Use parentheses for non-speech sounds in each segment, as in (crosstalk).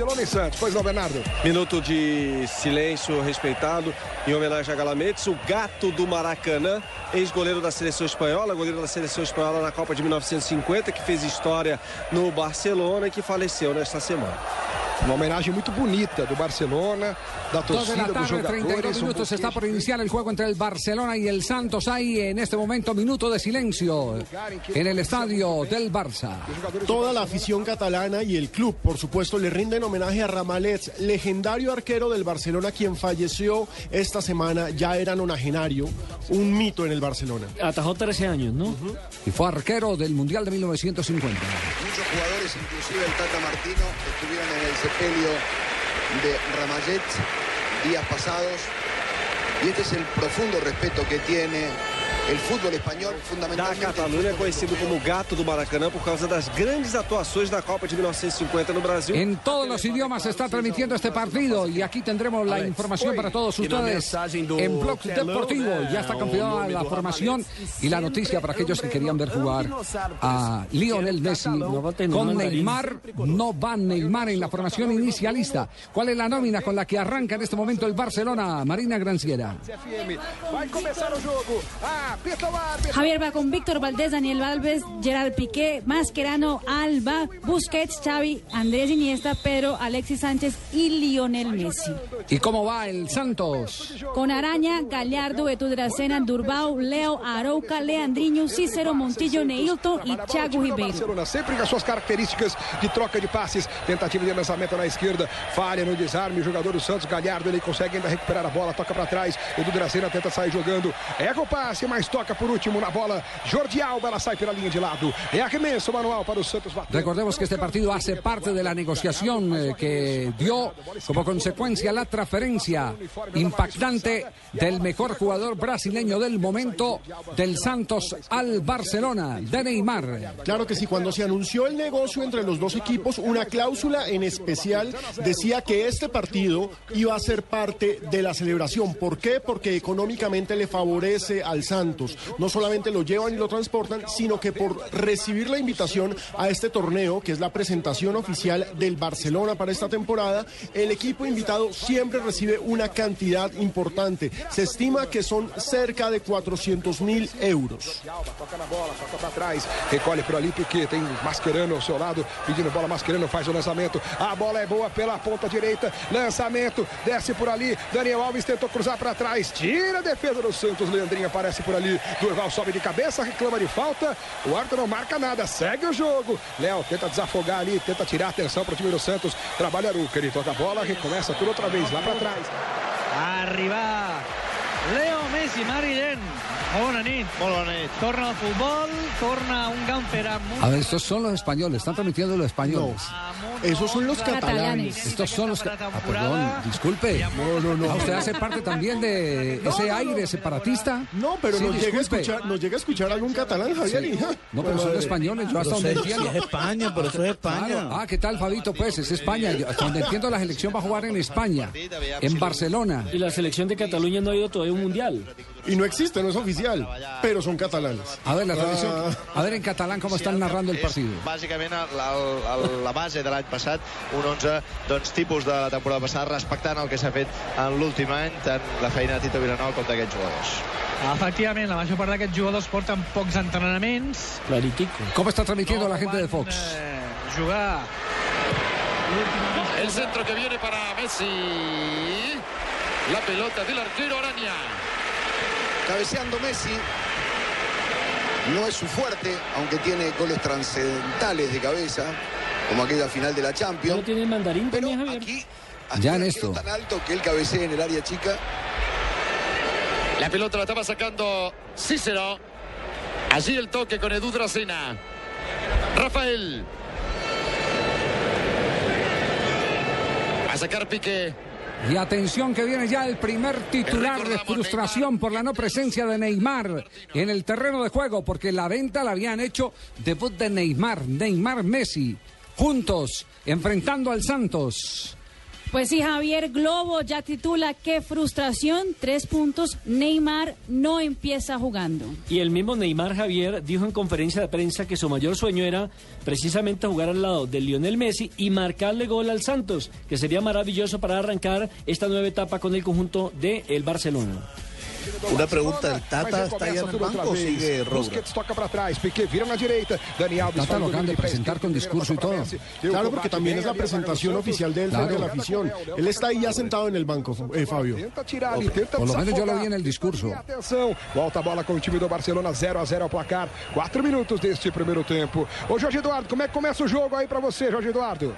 Barcelona e Santos. Pois não, Bernardo. Minuto de silêncio respeitado em homenagem a Galametes, o gato do Maracanã, ex-goleiro da seleção espanhola, goleiro da seleção espanhola na Copa de 1950, que fez história no Barcelona e que faleceu nesta semana. Uma homenagem muito bonita do Barcelona, da Dos de torcida, la dos tarde, 32 jogadores. um minutos. Está por iniciar el juego entre el Barcelona y el Santos. Hay en este momento minuto de silencio en el estadio del Barça. Toda la afición catalana y el club, por supuesto, le rinden homenaje a Ramalets, legendario arquero del Barcelona, quien falleció esta semana, ya era nonagenario, un mito en el Barcelona. Atajó 13 años, ¿no? Y fue arquero del Mundial de 1950. Muchos jugadores, inclusive el Tata Martino, estuvieron en el sepelio de Ramallet días pasados. Y este es el profundo respeto que tiene el fútbol español, Da fundamentalmente. el Catalunha, fútbol conhecido como o gato do Maracanã por causa das grandes atuações da Copa de 1950 no Brasil. En todos los idiomas se está transmitiendo este partido y aquí tendremos la información para todos ustedes en Blog Deportivo. Ya está campeona la formación y la noticia para aquellos que querían ver jugar a Lionel Messi con. Neymar. No va Neymar en la formación inicialista. ¿Cuál es la nómina con la que arranca en este momento el Barcelona? Marina Granciera. Vai começar o jogo. Ah. Javier va con Víctor Valdés, Daniel Alves, Gerard Piqué, Mascherano, Alba, Busquets, Xavi, Andrés Iniesta, Pedro, Alexis Sánchez y Lionel Messi. ¿Y cómo va el Santos? Con Araña, Gallardo, Etudracena, Durbao, Leo, Arouca, Leandrinho, Cícero, Montillo, Neilton y Thiago Ribeiro. Barcelona, sempre com as suas características de troca de passes. Tentativa de lançamento na esquerda, falha no desarme. O jogador do Santos, Galhardo, ele consegue ainda recuperar a bola, toca para trás. Edu Dracena tenta sair jogando. Erra o passe, mas toca por último na bola. Jordi Alba, ela sai pela linha de lado. É arremesso manual para o Santos bater. Recordemos que este partido hace parte de la negociación eh, que dio como consecuencia la transferencia impactante del mejor jugador brasileño del momento del Santos al Barcelona, de Neymar. Claro que sí, cuando se anunció el negocio entre los dos equipos, una cláusula en especial decía que este partido iba a ser parte de la celebración. ¿Por qué? Porque económicamente le favorece al Santos. No solamente lo llevan y lo transportan, sino que por recibir la invitación a este torneo, que es la presentación oficial del Barcelona para esta temporada, el equipo invitado siempre recibe una cantidad importante. Se estima que son cerca de 400 mil euros. Toca na bola, toca para trás, recolhe por ali Piquet, tem Mascherano ao seu lado, pedindo bola, Mascherano faz o lançamento, a bola é boa pela ponta direita, lançamento, desce por ali, Daniel Alves tentou cruzar para trás, tira a defesa do Santos, Leandrinho aparece por ali, Durval sobe de cabeça, reclama de falta, o árbitro não marca nada, segue o jogo, Léo tenta desafogar ali, tenta tirar a atenção para o time do Santos, trabalha Aruca, ele toca a bola, recomeça tudo outra vez, lá para trás. Arriba Leo Messi, Mariden. Bona nit. Molt bona nit. Torna al futbol, torna un gamper amb A ver, estos son los españoles, están transmitiendo los españoles. Esos son los Catalanes. catalanes. Estos son los... Ah, perdón, disculpe. No, no, no. Ah, ¿Usted hace parte también de ese aire separatista? No, pero Sí, nos, llega a escuchar, nos llega a escuchar algún catalán, Javier. Sí. No, pero son españoles, yo hasta donde entiendo. España, por eso es Claro. Ah, ¿qué tal, Fabito? Pues es España. Yo, hasta donde entiendo, la selección va a jugar en España, en Barcelona. Y la selección de Cataluña no ha ido todavía a un mundial. Y no existe, no es oficial, pero son catalanes. A ver, la tradición. Ah. A ver en catalán cómo están narrando el partido. Bàsicament, la, la, la base de l'any passat, un 11 doncs, tipus de la temporada passada, respectant el que s'ha fet en l'últim any, tant la feina de Tito Vilanova com d'aquests jugadors. Efectivament, la major part d'aquests jugadors porten pocs entrenaments. Claritico. ¿Cómo está transmitiendo la gente de Fox? eh, jugar El centro que viene para Messi. La pelota del arquero Araña. Cabeceando Messi. No es su fuerte, aunque tiene goles trascendentales de cabeza, como aquella final de la ¿No Champions. tiene el mandarín Pero también, Javier? aquí, Ya en esto. tan alto que él cabecea en el área chica. La pelota la estaba sacando Cícero. Allí el toque con Edu Dracena. Rafael. Va a sacar Piqué. Y atención que viene ya el primer titular de frustración por la no presencia de Neymar en el terreno de juego, porque la venta la habían hecho debut de Neymar, Neymar Messi. juntos, enfrentando al Santos. Pues sí, Javier Globo ya titula qué frustración, tres puntos, Neymar no empieza jugando. Y el mismo Neymar Javier dijo en conferencia de prensa que su mayor sueño era precisamente jugar al lado de Lionel Messi y marcarle gol al Santos, que sería maravilloso para arrancar esta nueva etapa con el conjunto de el Barcelona. Una pregunta, ¿el Tata está ya en el banco o sigue? Busquets toca para trás, Piqué vira na direita, Dani Alves Tata lo de presentar con discurso y pra todo. Claro, porque también es la ali, a presentación Santos. oficial de él frente a la afición. Él está ahí ya sentado en el banco, eh, Fabio. Tenta tirar ali, tenta Por lo menos yo lo vi en el discurso. E atenção, volta a bola com o time do Barcelona, 0 a 0 ao placar. Quatro minutos deste primeiro tempo. Ô Jorge Eduardo, como é que começa o jogo aí pra você, Jorge Eduardo?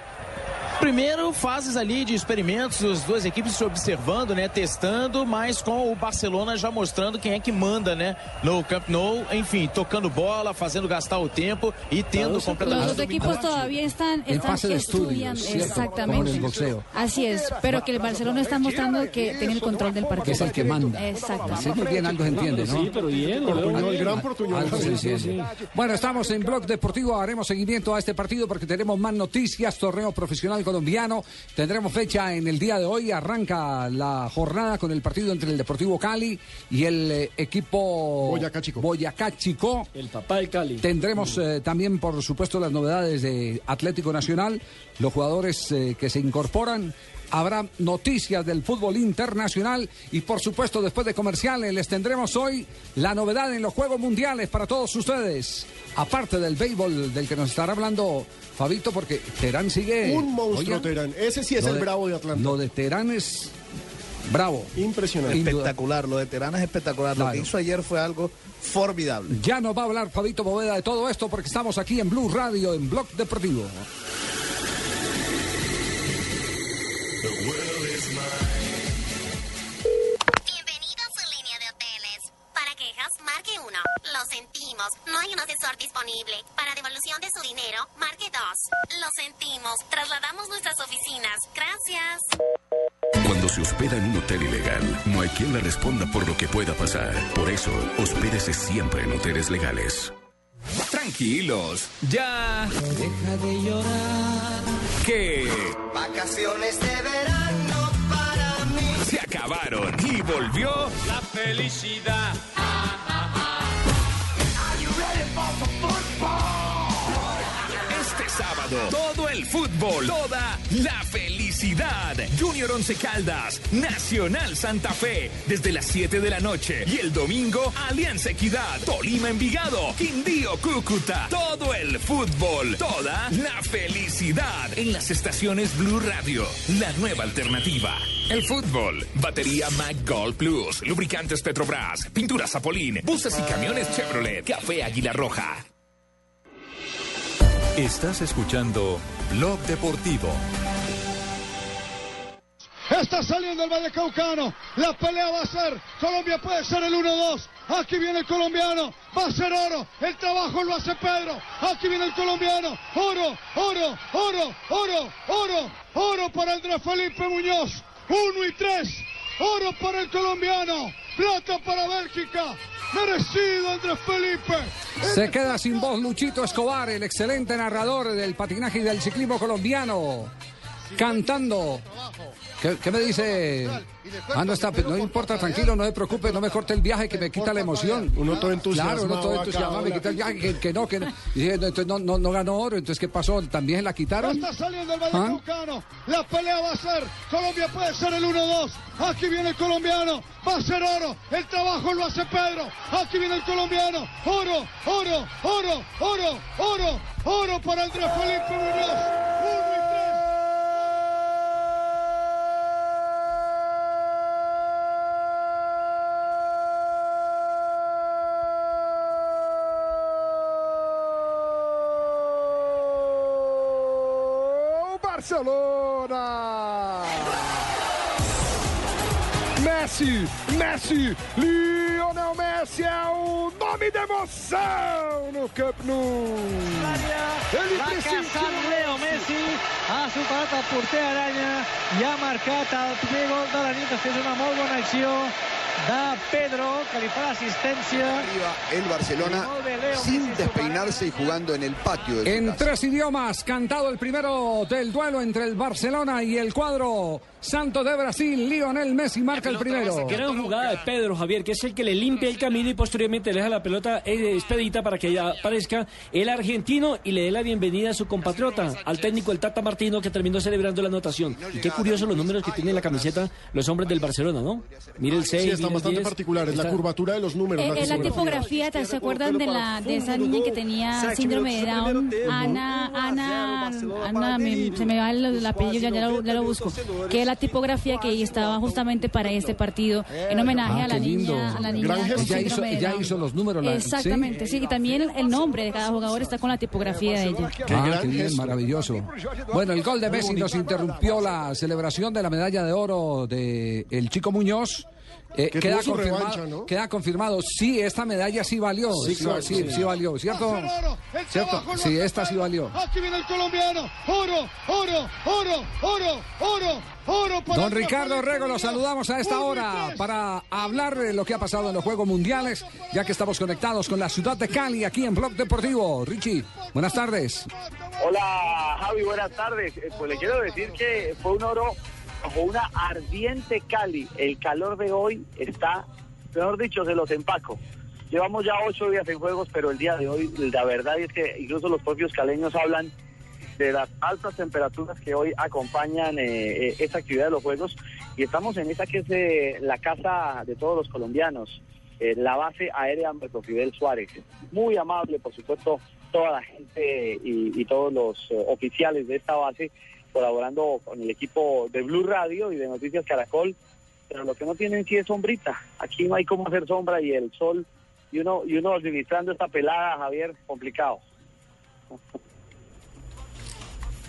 Primeiro, fases ali de experimentos, as duas equipes se observando, né, testando, mas com o Barcelona já mostrando quem é que manda, né, no Camp Nou, enfim, tocando bola, fazendo gastar o tempo e tendo Los completamente dos equipos todavía están, están fase de estudiando, estudios, ¿cierto? exactamente. El. Así es, pero que el Barcelona está mostrando que tiene el control del partido. Que es el que manda. Exactamente. Sí, muy bien, algo se entiende, ¿no? Sí, pero bien, bien. gran. Algo se entiende. Bueno, estamos en Blog Deportivo, haremos seguimiento a este partido porque tenemos más noticias, torneo profesional colombiano, tendremos fecha en el día de hoy, arranca la jornada con el partido entre el Deportivo Cali y el eh, equipo Boyacá Chico. Boyacá Chico. El papá del Cali. Tendremos eh, también, por supuesto, las novedades de Atlético Nacional, los jugadores eh, que se incorporan. Habrá noticias del fútbol internacional y, por supuesto, después de comerciales, les tendremos hoy la novedad en los Juegos Mundiales para todos ustedes. Aparte del béisbol del que nos estará hablando Fabito, porque Terán sigue. Un monstruo Terán. Ese sí es el bravo de Atlanta. Lo de Terán es bravo. Impresionante. Espectacular, lo de Terán es espectacular. Lo que hizo ayer fue algo formidable. Ya nos va a hablar Fabito Boveda de todo esto porque estamos aquí en Blue Radio, en Blog Deportivo. 1. Lo sentimos, no hay un asesor disponible. Para devolución de su dinero, marque 2. Lo sentimos, trasladamos nuestras oficinas. Gracias. Cuando se hospeda en un hotel ilegal, no hay quien le responda por lo que pueda pasar. Por eso, hospédese siempre en hoteles legales. Tranquilos, ya. Deja de llorar. Que Vacaciones de verano para mí. se acabaron y volvió La felicidad. Este sábado. Todo el fútbol, toda la felicidad. Junior Once Caldas, Nacional Santa Fe, desde las 7 de la noche. Y el domingo, Alianza Equidad, Tolima Envigado, Quindío Cúcuta. Todo el fútbol, toda la felicidad. En las estaciones Blue Radio, la nueva alternativa. El fútbol, batería Mac Gold Plus, lubricantes Petrobras, pinturas Zapolín, buses y camiones Chevrolet, café Águila Roja. Estás escuchando Blog Deportivo. Está saliendo el Vallecaucano. La pelea va a ser. Colombia puede ser el 1-2. Aquí viene el colombiano. Va a ser oro. El trabajo lo hace Pedro. Aquí viene el colombiano. Oro, oro, oro, oro, oro, oro para Andrés Felipe Muñoz. Uno y tres. Oro para el colombiano. Plata para Bélgica. Merecido Andrés Felipe. Se queda sin voz Luchito Escobar, el excelente narrador del patinaje y del ciclismo colombiano, cantando. ¿Qué, qué me dice? Ah, no está, no importa, tranquilo, no se preocupe, no me corte el viaje que me quita la emoción. Uno todo entusiasmado Claro, uno todo entusiasmado, me quita el viaje, que, que no, que no. Y dije, no, entonces no, no, no ganó oro, entonces ¿qué pasó? ¿También la quitaron? Está saliendo el ¿Ah? Vallecaucano. La pelea va a ser. Colombia puede ser el 1-2. Aquí viene el colombiano. Va a ser oro. El trabajo lo hace Pedro. Aquí viene el colombiano. Oro, oro, oro, oro, oro, oro para Andrés Felipe Muñoz. Barcelona! Messi, Messi, Lionel Messi é o nome da emoção no Camp Nou. Ele Va a pressentiu cazar Leo Messi, ha superat el porter Aranya i ha marcat el primer gol de la nit després d'una molt bona acció de Pedro, que fa l'assistència. El Barcelona sin despeinarse y jugando en el patio. de En casa. tres idiomas, cantado el primero del duelo entre el Barcelona y el cuadro Santo de Brasil. Lionel Messi marca el primero. Gran jugada de Pedro Javier, que es el que le limpia el camino y posteriormente le deja la pelota eh, expedita para que ya aparezca el argentino y le dé la bienvenida a su compatriota, al técnico el Tata Martino, que terminó celebrando la anotación. Y qué curioso los números que tienen en la camiseta los hombres del Barcelona, ¿no? Mire el 6, Sí, están bastante particulares. La curvatura de los números. Eh, la eh, la tipografía. ¿te- ¿se acuerdan de la de esa niña que tenía síndrome de Down? Ana, Ana, Ana, me- se me va el, el apellido, ya, ya lo, ya lo busco. Que es la tipografía que estaba justamente para este partido, en homenaje Ah, a la qué niña, a la niña. Ella hizo- de ella Down. hizo los números, la- Exactamente, sí, y también el, el nombre de cada jugador está con la tipografía de ella. Ah, qué bien, maravilloso. Bueno, el gol de Messi nos interrumpió la celebración de la medalla de oro de el Chico Muñoz. Eh, Que queda, confirmado, revancha, ¿no? queda confirmado, sí, esta medalla sí valió. Sí, Sí, claro, sí, sí. sí valió, ¿cierto? ¿Cierto? Sí, esta sí valió. Aquí viene el colombiano. Oro, oro, oro, oro, oro, oro. para Don Ricardo Rego, lo saludamos a esta hora para hablar de lo que ha pasado en los Juegos Mundiales, ya que estamos conectados con la ciudad de Cali, aquí en Blog Deportivo. Richie, buenas tardes. Hola Javi, buenas tardes. Eh, Pues le quiero decir que fue un oro bajo una ardiente Cali. El calor de hoy está, mejor dicho, se los empaco. Llevamos ya ocho días en juegos, pero el día de hoy, la verdad es que incluso los propios caleños hablan de las altas temperaturas que hoy acompañan eh, eh, esta actividad de los juegos y estamos en esa que es eh, la casa de todos los colombianos, eh, la base aérea Humberto Fidel Suárez. Muy amable, por supuesto, toda la gente y, y todos los eh, oficiales de esta base colaborando con el equipo de Blue Radio y de Noticias Caracol, pero lo que no tienen sí es sombrita. Aquí no hay cómo hacer sombra y el sol y uno y uno administrando esta pelada, Javier, complicado.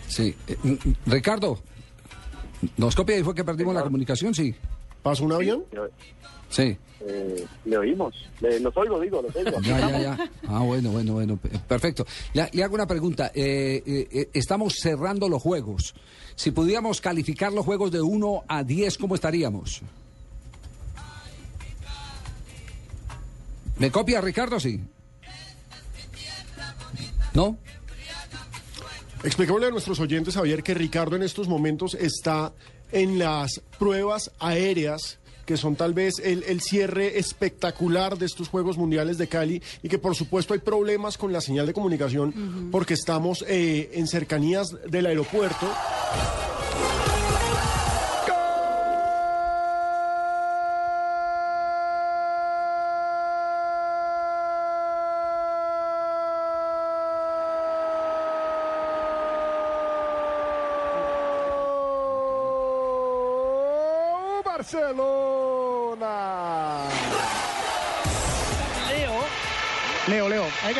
Sí. eh, mm, mm, Ricardo, ¿nos copia y fue que perdimos la comunicación? Sí. ¿Pasó un avión? Sí. Eh, le oímos, le- los oigo, digo, los oigo. Ya, ya, ya. Ah, bueno, bueno, bueno. pe- Perfecto. Le, le hago una pregunta. Eh, eh, eh, estamos cerrando los juegos. Si pudiéramos calificar los juegos de 1 a 10, ¿cómo estaríamos? ¿Me copia Ricardo? Sí. ¿No? Expliquémosle a nuestros oyentes, Javier, que Ricardo en estos momentos está en las pruebas aéreas que son tal vez el, el cierre espectacular de estos Juegos Mundiales de Cali y que por supuesto hay problemas con la señal de comunicación porque estamos eh, en cercanías del aeropuerto.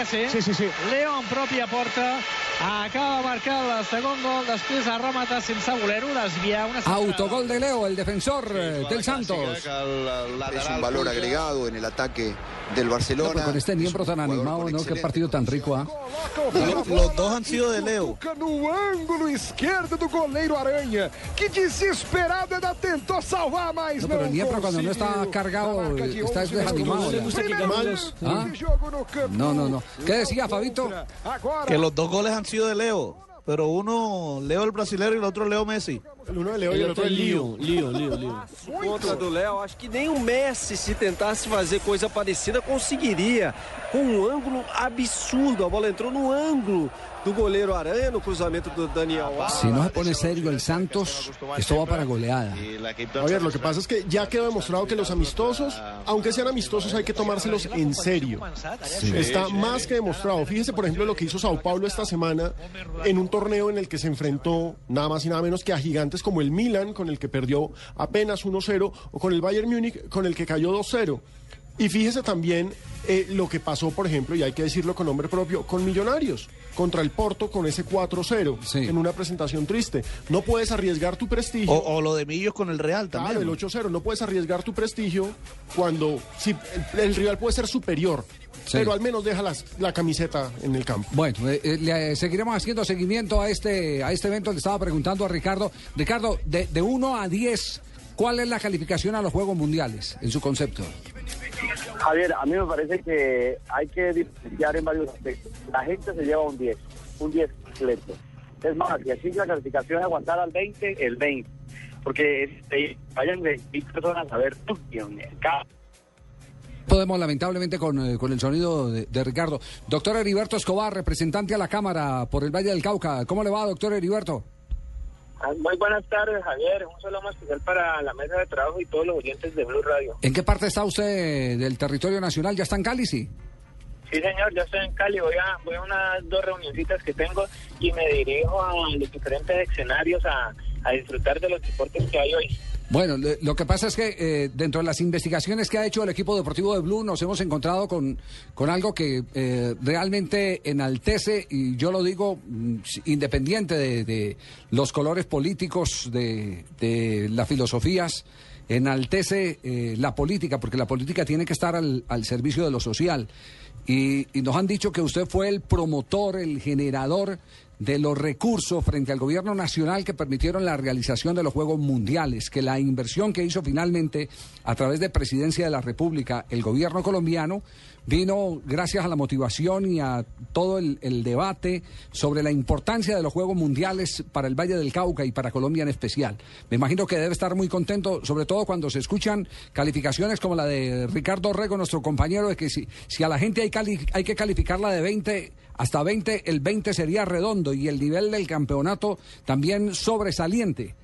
Que sí? Sí, sí, sí. Leo en pròpia porta acaba de marcar el segon gol després de rematar sense voler-ho desviar una Autogol de Leo, el defensor eh, del Santos. Es un valor agregado en el ataque del No, Barcelona. con este miembro tan animado, ¿no? Qué partido tan rico, ¿ah? Los, los dos han sido de Leo. No ângulo esquerdo do goleiro Aranha, que desesperado ainda tentou salvar, mas No, pero el Niembro cuando no está cargado está 11 desanimado. ¿Ah? no. No, no. ¿Qué decía Fabito? Que los dos goles han sido de Leo. Pero uno, Leo el brasilero y el otro Leo Messi. Uno de Leo y el otro es Lío, Lío, Lío, Lío. Contra do Léo, acho que nem o Messi, se tentasse fazer coisa parecida, conseguiria. Com um ângulo absurdo. A bola entrou no ângulo do goleiro Aranha, no cruzamento do Daniel Alves. Si no se pone serio el Santos, esto va para goleada. Javier, lo que pasa es que ya quedó demostrado que los amistosos, aunque sean amistosos, hay que tomárselos en serio. Está más que demostrado. Fíjese, por ejemplo, lo que hizo Sao Paulo esta semana en un torneo en el que se enfrentó nada más y nada menos que a gigantes como el Milan, con el que perdió apenas 1-0, o con el Bayern Múnich, con el que cayó 2-0. Y fíjese también eh, lo que pasó, por ejemplo, y hay que decirlo con nombre propio, con Millonarios, contra el Porto con ese 4-0, en una presentación triste. No puedes arriesgar tu prestigio. O, o lo de Millos con el Real Claro, también. el ¿no? 8-0. No puedes arriesgar tu prestigio cuando si el, el rival puede ser superior, Sí. pero al menos deja las- la camiseta en el campo. Bueno, eh, eh, le seguiremos haciendo seguimiento a este, a este evento. Le estaba preguntando a Ricardo. Ricardo, de, de 1 a 10, ¿Cuál es la calificación a los Juegos Mundiales en su concepto? Javier, a mí me parece que hay que diferenciar en varios aspectos. La gente se lleva un 10, un 10 completo. Es más, y así la calificación es aguantar al 20, el 20. Porque este, vayan 20 personas a ver cada Podemos, lamentablemente, con, eh, con el sonido de, de Ricardo. Doctor Heriberto Escobar, representante a la Cámara por el Valle del Cauca. ¿Cómo le va, doctor Heriberto? Ah, Muy buenas tardes, Javier. Un saludo más especial para la mesa de trabajo y todos los oyentes de Blue Radio. ¿En qué parte está usted del territorio nacional? ¿Ya está en Cali, sí? Sí, señor, ya estoy en Cali. Voy a, voy a unas dos reunioncitas que tengo y me dirijo a los diferentes escenarios a, a disfrutar de los deportes que hay hoy. Bueno, lo que pasa es que eh, dentro de las investigaciones que ha hecho el equipo deportivo de Blue nos hemos encontrado con, con algo que eh, realmente enaltece, y yo lo digo mm, independiente de, de los colores políticos, de, de las filosofías, enaltece eh, la política, porque la política tiene que estar al, al servicio de lo social. Y, y nos han dicho que usted fue el promotor, el generador de los recursos frente al gobierno nacional que permitieron la realización de los Juegos Mundiales, que la inversión que hizo finalmente a través de Presidencia de la República el gobierno colombiano vino gracias a la motivación y a todo el, debate sobre la importancia de los Juegos Mundiales para el Valle del Cauca y para Colombia en especial. Me imagino que debe estar muy contento, sobre todo cuando se escuchan calificaciones como la de Ricardo Rego, nuestro compañero, de que si, si a la gente hay, hay que calificarla de 20 hasta 20, el 20 sería redondo y el nivel del campeonato también sobresaliente.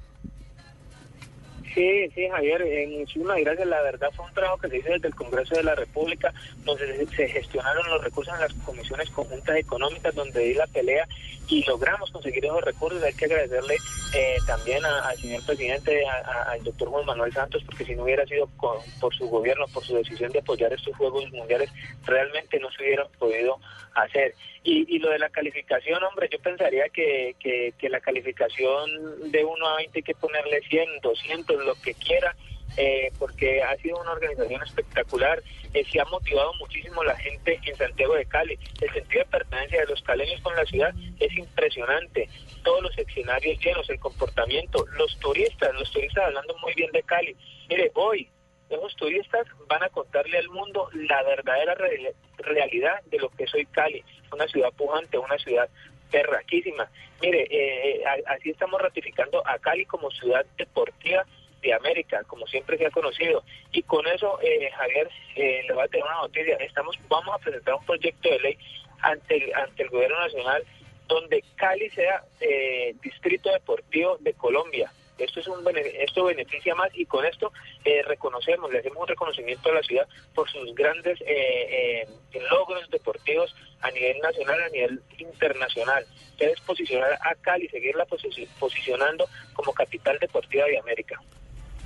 Sí, sí, Javier, eh, muchísimas gracias. La verdad fue un trabajo que se hizo desde el Congreso de la República, donde se, gestionaron los recursos en las comisiones conjuntas económicas, donde di la pelea y logramos conseguir esos recursos. Hay que agradecerle eh, también al señor presidente, a- al doctor Juan Manuel Santos, porque si no hubiera sido con- por su gobierno, por su decisión de apoyar estos Juegos Mundiales, realmente no se hubieran podido hacer. Y, y lo de la calificación, hombre, yo pensaría que, que, que la calificación de 1 a 20 hay que ponerle 100, 200, lo que quiera, eh, porque ha sido una organización espectacular, eh, se ha motivado muchísimo la gente en Santiago de Cali. El sentido de pertenencia de los caleños con la ciudad es impresionante. Todos los escenarios llenos, el comportamiento, los turistas, los turistas hablando muy bien de Cali. Mire, hoy esos turistas van a contarle al mundo la verdadera re- realidad de lo que soy Cali, una ciudad pujante, una ciudad terraquísima. Mire, eh, a- así estamos ratificando a Cali como ciudad deportiva de América, como siempre se ha conocido. Y con eso, eh, Javier, eh, le voy a tener una noticia. Estamos, vamos a presentar un proyecto de ley ante ante el gobierno nacional donde Cali sea eh, distrito deportivo de Colombia. Esto es un esto beneficia más y con esto eh, reconocemos, le hacemos un reconocimiento a la ciudad por sus grandes eh, eh, logros deportivos a nivel nacional, a nivel internacional. Que es posicionar a Cali, seguirla posi- posicionando como capital deportiva de América.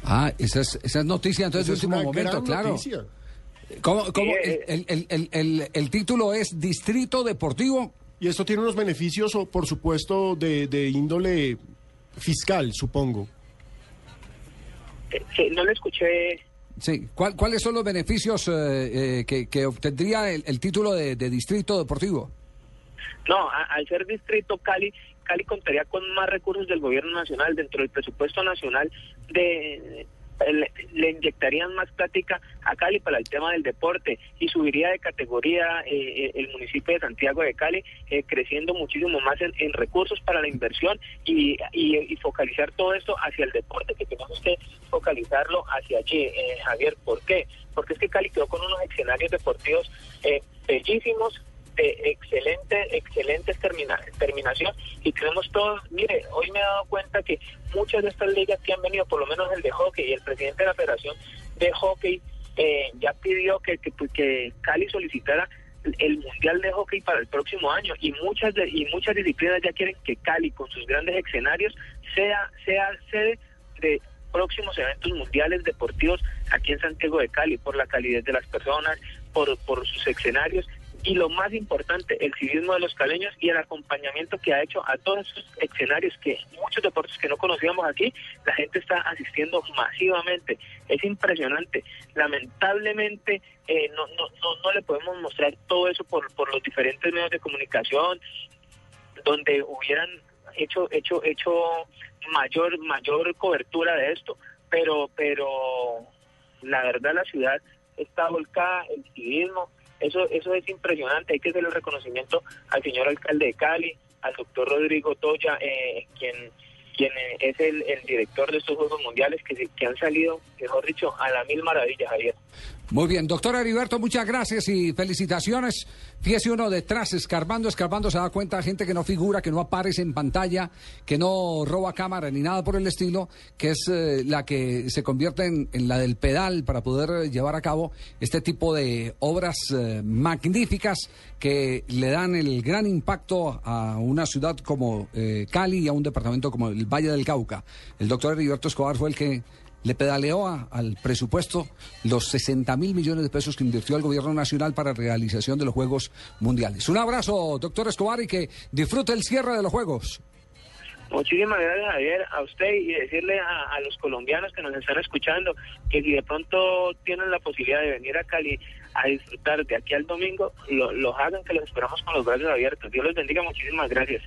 Ah, esa es, esa es noticia entonces de último una momento, gran claro. noticia. ¿Cómo, cómo Sí, el, eh, el- el- el- el- el título es Distrito Deportivo? Y esto tiene unos beneficios, o, por supuesto, de, de índole fiscal, supongo. Eh, sí, no le escuché. Sí. ¿Cuál- ¿Cuáles son los beneficios eh, eh, que, que obtendría el, el título de, de Distrito Deportivo? No, a- al ser distrito Cali, Cali contaría con más recursos del gobierno nacional dentro del presupuesto nacional de le, inyectarían más plática a Cali para el tema del deporte y subiría de categoría eh, eh, el municipio de Santiago de Cali, eh, creciendo muchísimo más en, recursos para la inversión y, y- y focalizar todo esto hacia el deporte, que tenemos que focalizarlo hacia allí, eh, Javier. ¿Por qué? Porque es que Cali quedó con unos escenarios deportivos eh, bellísimos, de excelente, excelentes termina- terminación. Y tenemos todos, mire, hoy me he dado cuenta que muchas de estas ligas que han venido, por lo menos el de hockey y el presidente de la Federación de Hockey eh, ya pidió que, que, que Cali solicitara el mundial de hockey para el próximo año. Y muchas de, y muchas disciplinas ya quieren que Cali con sus grandes escenarios sea sea sede de próximos eventos mundiales deportivos aquí en Santiago de Cali por la calidez de las personas, por, por sus escenarios y lo más importante, el civismo de los caleños y el acompañamiento que ha hecho a todos esos escenarios que muchos deportes que no conocíamos aquí, la gente está asistiendo masivamente. Es impresionante. Lamentablemente eh, no, no, no, no le podemos mostrar todo eso por, por los diferentes medios de comunicación, donde hubieran hecho, hecho, hecho mayor, mayor cobertura de esto pero, pero la verdad la ciudad está volcada, el civismo, eso, eso es impresionante, hay que hacer el reconocimiento al señor alcalde de Cali, al doctor Rodrigo Toya, eh, quien quien eh, es el, el director de estos Juegos Mundiales que, que han salido, mejor dicho, a la mil maravillas, Javier. Muy bien, doctor Heriberto, muchas gracias y felicitaciones. Fíjese uno detrás, escarbando, escarbando, se da cuenta gente que no figura, que no aparece en pantalla, que no roba cámara ni nada por el estilo, que es eh, la que se convierte en, la del pedal para poder llevar a cabo este tipo de obras eh, magníficas que le dan el gran impacto a una ciudad como eh, Cali y a un departamento como el Valle del Cauca. El doctor Heriberto Escobar fue el que le pedaleó a- al presupuesto los 60 mil millones de pesos que invirtió el gobierno nacional para realización de los Juegos Mundiales. Un abrazo, doctor Escobar, y que disfrute el cierre de los Juegos. Muchísimas gracias, Javier, a usted y decirle a, a los colombianos que nos están escuchando que si de pronto tienen la posibilidad de venir a Cali a disfrutar de aquí al domingo, lo, los hagan, que los esperamos con los brazos abiertos. Dios los bendiga, muchísimas gracias.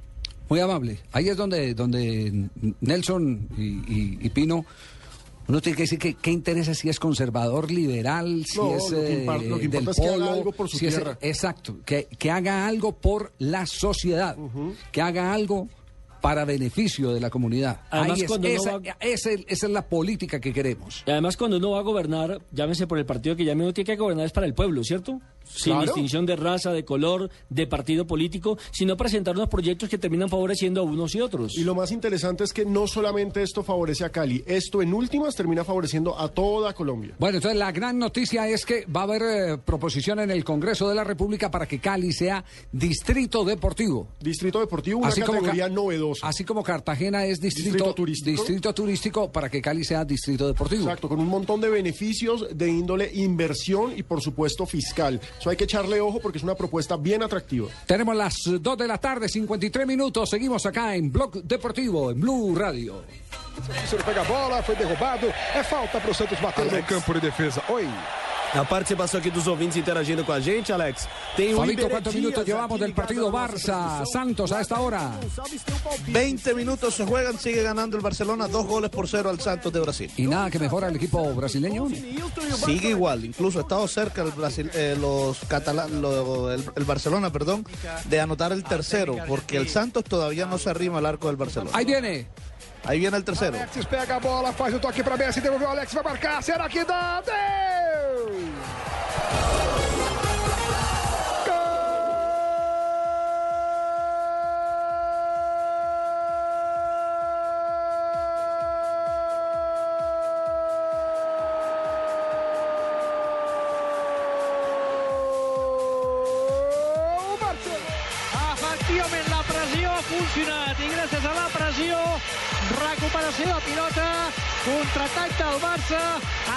Muy amable. Ahí es donde, donde Nelson y, y- y Pino. Uno tiene que decir que qué interesa si es conservador, liberal, si No, es lo que eh, impar- lo que del importa es que haga polo, algo por su si es- tierra. exacto, que, que haga algo por la sociedad, que haga algo para beneficio de la comunidad. Además, Ahí es- cuando uno esa, va- esa es- esa es la política que queremos. Y además, cuando uno va a gobernar, llámese por el partido que llame, uno tiene que gobernar es para el pueblo, ¿cierto? Sin Claro. distinción de raza, de color, de partido político, sino presentar unos proyectos que terminan favoreciendo a unos y otros. Y lo más interesante es que no solamente esto favorece a Cali, esto en últimas termina favoreciendo a toda Colombia. Bueno, entonces la gran noticia es que va a haber eh, proposición en el Congreso de la República para que Cali sea distrito deportivo. Distrito deportivo, una categoría Ca- novedosa. Así como Cartagena es distrito, Distrito turístico. distrito turístico, para que Cali sea distrito deportivo. Exacto, con un montón de beneficios de índole inversión y por supuesto fiscal. Eso hay que echarle ojo porque es una propuesta bien atractiva. Tenemos las 2 de la tarde, 53 minutos. Seguimos acá en Blog Deportivo, en Blue Radio. Cícero pega a bola, foi derrubado. É falta para o Santos bater no campo de defesa. Oi. A participação aqui dos ouvintes interagindo com a gente, Alex. Tem o Fabito, ¿cuántos minutos llevamos del ligado partido Barça. Santos a esta hora? 20 minutos se juegan, sigue ganando el Barcelona, dos goles por cero al Santos de Brasil. Y nada que mejora el equipo brasileño. Sigue igual, incluso ha estado cerca el, Brasil, eh, los catalan, lo- el, el Barcelona, perdón, de anotar el tercero, porque el Santos todavía no se arrima al arco del Barcelona. Ahí viene. Ahí viene el tercero. Alexis pega a bola, faz o toque para Messi, devolveu o Alex, vai marcar. Será que dá? Deu! Contraatac del Barça,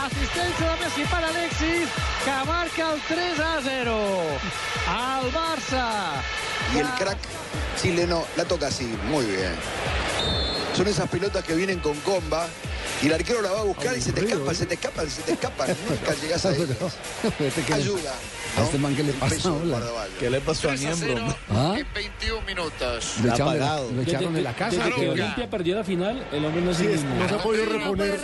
assistència de Messi per Alexis, que marca el 3 a 0. El Barça. Y el crack chileno la toca así, muy bien. Son esas pelotas que vienen con comba y el arquero la va a buscar y se te escapan, se te escapan, se te escapan. (laughs) Nunca llegas a le- Ayuda. ¿A este man qué le pasó a 3 a 0 Niembro? (laughs) ¿Ah? en 21 minutos. Lo echaron, de la, apagado. lo echaron de la casa. Desde. Olimpia perdió la final, el hombre no es Sí, el es- mismo. no se ha podido reponer.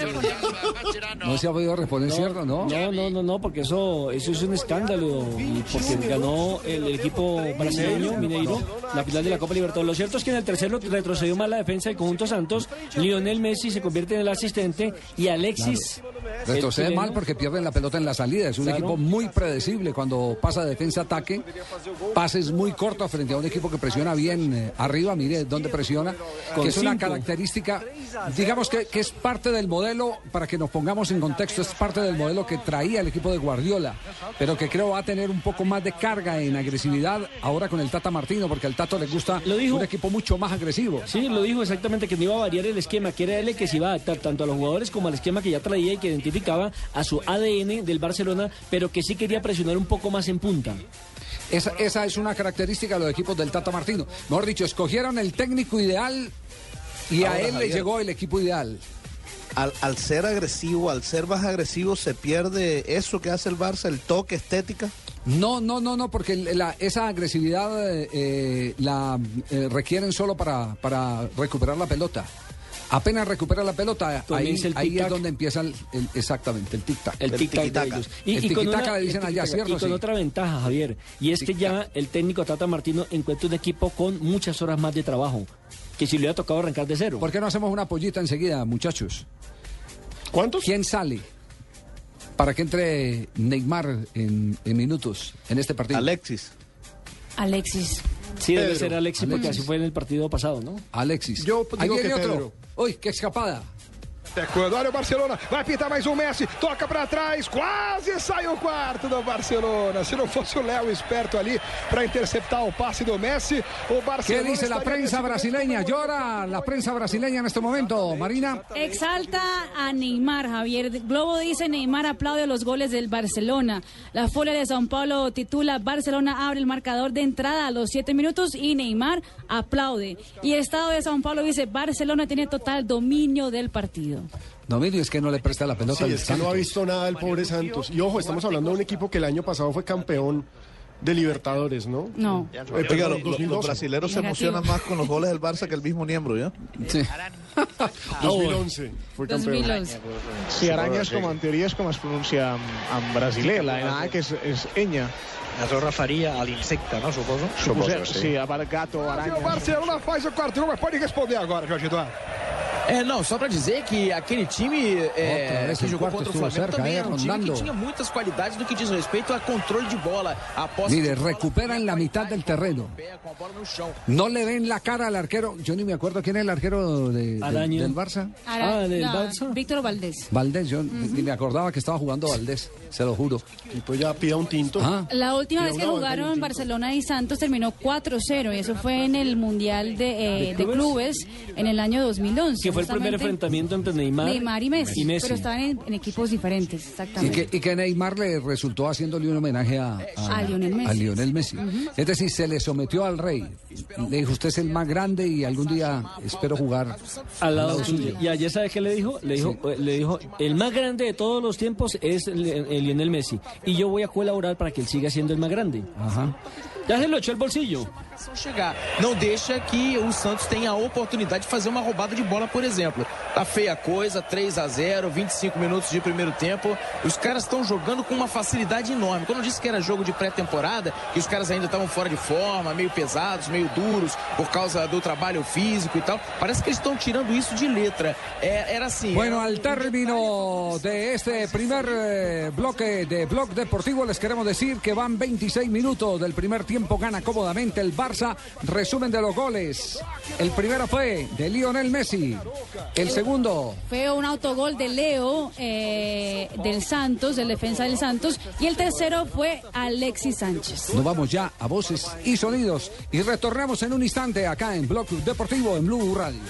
No se ha podido responder, ¿cierto? No. No, no, no, no, porque eso, eso es un escándalo. Porque ganó el, equipo brasileño, Mineiro, la final de la Copa Libertadores. Lo cierto es que en el tercero retrocedió más la defensa del conjunto Santos. Lionel Messi se convierte en el asistente y Alexis. el Retrocede mal porque pierden la pelota en la salida. Es un Claro. equipo muy predecible cuando pasa de defensa-ataque. Pases muy cortos frente a un equipo que presiona bien eh, arriba. Mire dónde presiona. Con que es una característica, digamos que, que es parte del modelo, para que nos pongamos en contexto, es parte del modelo que traía el equipo de Guardiola. Pero que creo va a tener un poco más de carga en agresividad ahora con el Tata Martino, porque al Tato le gusta Lo dijo. un equipo mucho más agresivo. Sí, lo dijo exactamente que no iba a variar el esquema, que era él el que se iba a adaptar tanto a los jugadores como al esquema que ya traía y que identificaba a su ADN del Barcelona, pero que sí quería presionar un poco más en punta. Esa, esa es una característica de los equipos del Tata Martino. Mejor dicho, escogieron el técnico ideal y a él le llegó el equipo ideal. Al, al ser agresivo, al ser más agresivo, se pierde eso que hace el Barça, el toque estética. No, no, no, no, porque la- esa agresividad eh, eh, la eh, requieren solo para, para recuperar la pelota. Apenas recupera la pelota, ahí, Comienza el ahí es donde empieza el, el- exactamente el tic-tac. El tic-tac. Y, el y con una- le dicen allá, tiki-taka. ¿cierto? Y con Sí. otra ventaja, Javier. Y es que ya el técnico Tata Martino encuentra un equipo con muchas horas más de trabajo. Que si le hubiera tocado arrancar de cero. ¿Por qué no hacemos una pollita enseguida, muchachos? ¿Cuántos? ¿Quién sale para que entre Neymar en, en minutos en este partido? Alexis. Alexis. Sí, debe ser Alexis, porque Alexis. así fue en el partido pasado, ¿no? Alexis. Yo Ahí digo viene que otro. Pedro. Uy, qué escapada. Quando, olha o Barcelona, vai pintar mais um Messi, toca pra trás, quase sai o quarto do Barcelona. Se não fosse o Léo esperto ali pra interceptar o passe do Messi, o ¿Qué Barcelona. dice la prensa momento brasileña? Llora la prensa brasileña en este momento, Marina. Exalta a Neymar, Javier. Globo dice Neymar aplaude los goles del Barcelona. La Folia de Sao Paulo titula Barcelona abre el marcador de entrada a los siete minutos y Neymar aplaude. Y el Estado de Sao Paulo dice Barcelona tiene total dominio del partido. Dominio es que no le presta la pelota Sí, es que no ha visto nada el pobre Santos. Y ojo, estamos hablando de un equipo que el año pasado fue campeón de Libertadores, ¿no? No. Eh, Oiga, perdón, los, los 2012. brasileros se emocionan más con los goles del Barça que el mismo miembro, ¿ya? Sí. (laughs) 2011 fue campeón. 2011. Sí, Aranya és com, en teoria, és com es pronuncia en, en brasiler, la N, que és, és enya. Això es referia a l'insecte, no, suposo? Suposem, sí, a gato, E o. Barcelona faz o quarto mas pode responder agora, Jorge Eduardo. É, não, só pra dizer que aquele time é, Outra vez que el jogou contra o Flamengo cerca, também era um time que tinha muitas qualidades no que diz respeito a controle de bola, a posse Mire, de bola, recupera en la mitad del terreno. no le ven la cara al arquero. Yo ni me acuerdo quién es el arquero de- de- Araña. del Barça. Ara- Ah, ¿del no, Barça? Víctor Valdés. Valdés, yo ni me acordaba que estaba jugando Valdés, se lo juro. Y pues ya pida un tinto. Ah, La última vez que jugaron Barcelona y Santos terminó 4-0 y eso fue en el Mundial de, eh, de clubes en el año 2011. Que fue el primer enfrentamiento entre Neymar, Neymar y Messi, y Messi. pero estaban en, en equipos diferentes, y, exactamente. que, y que Neymar le resultó haciéndole un homenaje a, A Lionel Messi. a Lionel Messi. Es decir, se le sometió al rey. Le dijo, usted es el más grande y algún día espero jugar al lado suyo. Y ayer, ¿sabe qué le dijo? Le dijo, eh, le dijo, el más grande de todos los tiempos es Le- eh, Lionel Messi. Y yo voy a colaborar para que él siga siendo el más grande. Ajá. Ya se lo echó al bolsillo. Chegar. Não deixa que o Santos tenha a oportunidade de fazer uma roubada de bola, por exemplo. Tá feia a coisa, 3 a 0 25 minutos de primeiro tempo. Os caras estão jogando com uma facilidade enorme. Quando eu disse que era jogo de pré-temporada, que os caras ainda estavam fora de forma, meio pesados, meio duros, por causa do trabalho físico e tal, parece que eles estão tirando isso de letra. É, era assim. Bueno, era- al término de este primer eh, bloque de Blog Deportivo, les queremos decir que van 26 minutos del primer tiempo, gana cómodamente el Barça. Resumen de los goles. El primero fue de Lionel Messi. El segundo, Fue un autogol de Leo eh, del Santos, del defensa del Santos, y el tercero fue Alexis Sánchez. nos vamos ya a voces y sonidos y retornamos en un instante acá en Blog Deportivo en Blue Radio.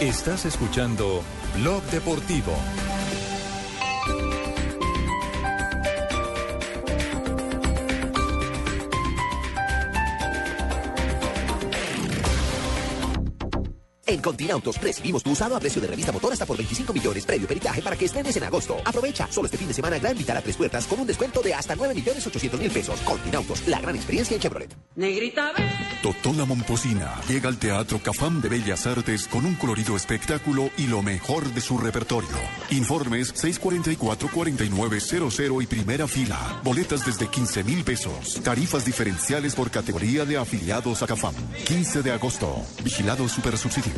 Estás escuchando Blog Deportivo. En Continautos recibimos tu usado a precio de revista motor hasta por 25 millones previo peritaje para que estrenes en agosto. Aprovecha solo este fin de semana gran Vitara tres puertas con un descuento de hasta 9 millones 800 mil pesos. Continautos, la gran experiencia en Chevrolet. Negrita, ve. Totola Momposina llega al Teatro Cafam de Bellas Artes con un colorido espectáculo y lo mejor de su repertorio. Informes 644-4900 y primera fila. Boletas desde 15 mil pesos. Tarifas diferenciales por categoría de afiliados a Cafam. 15 de agosto. Vigilado Supersubsidio.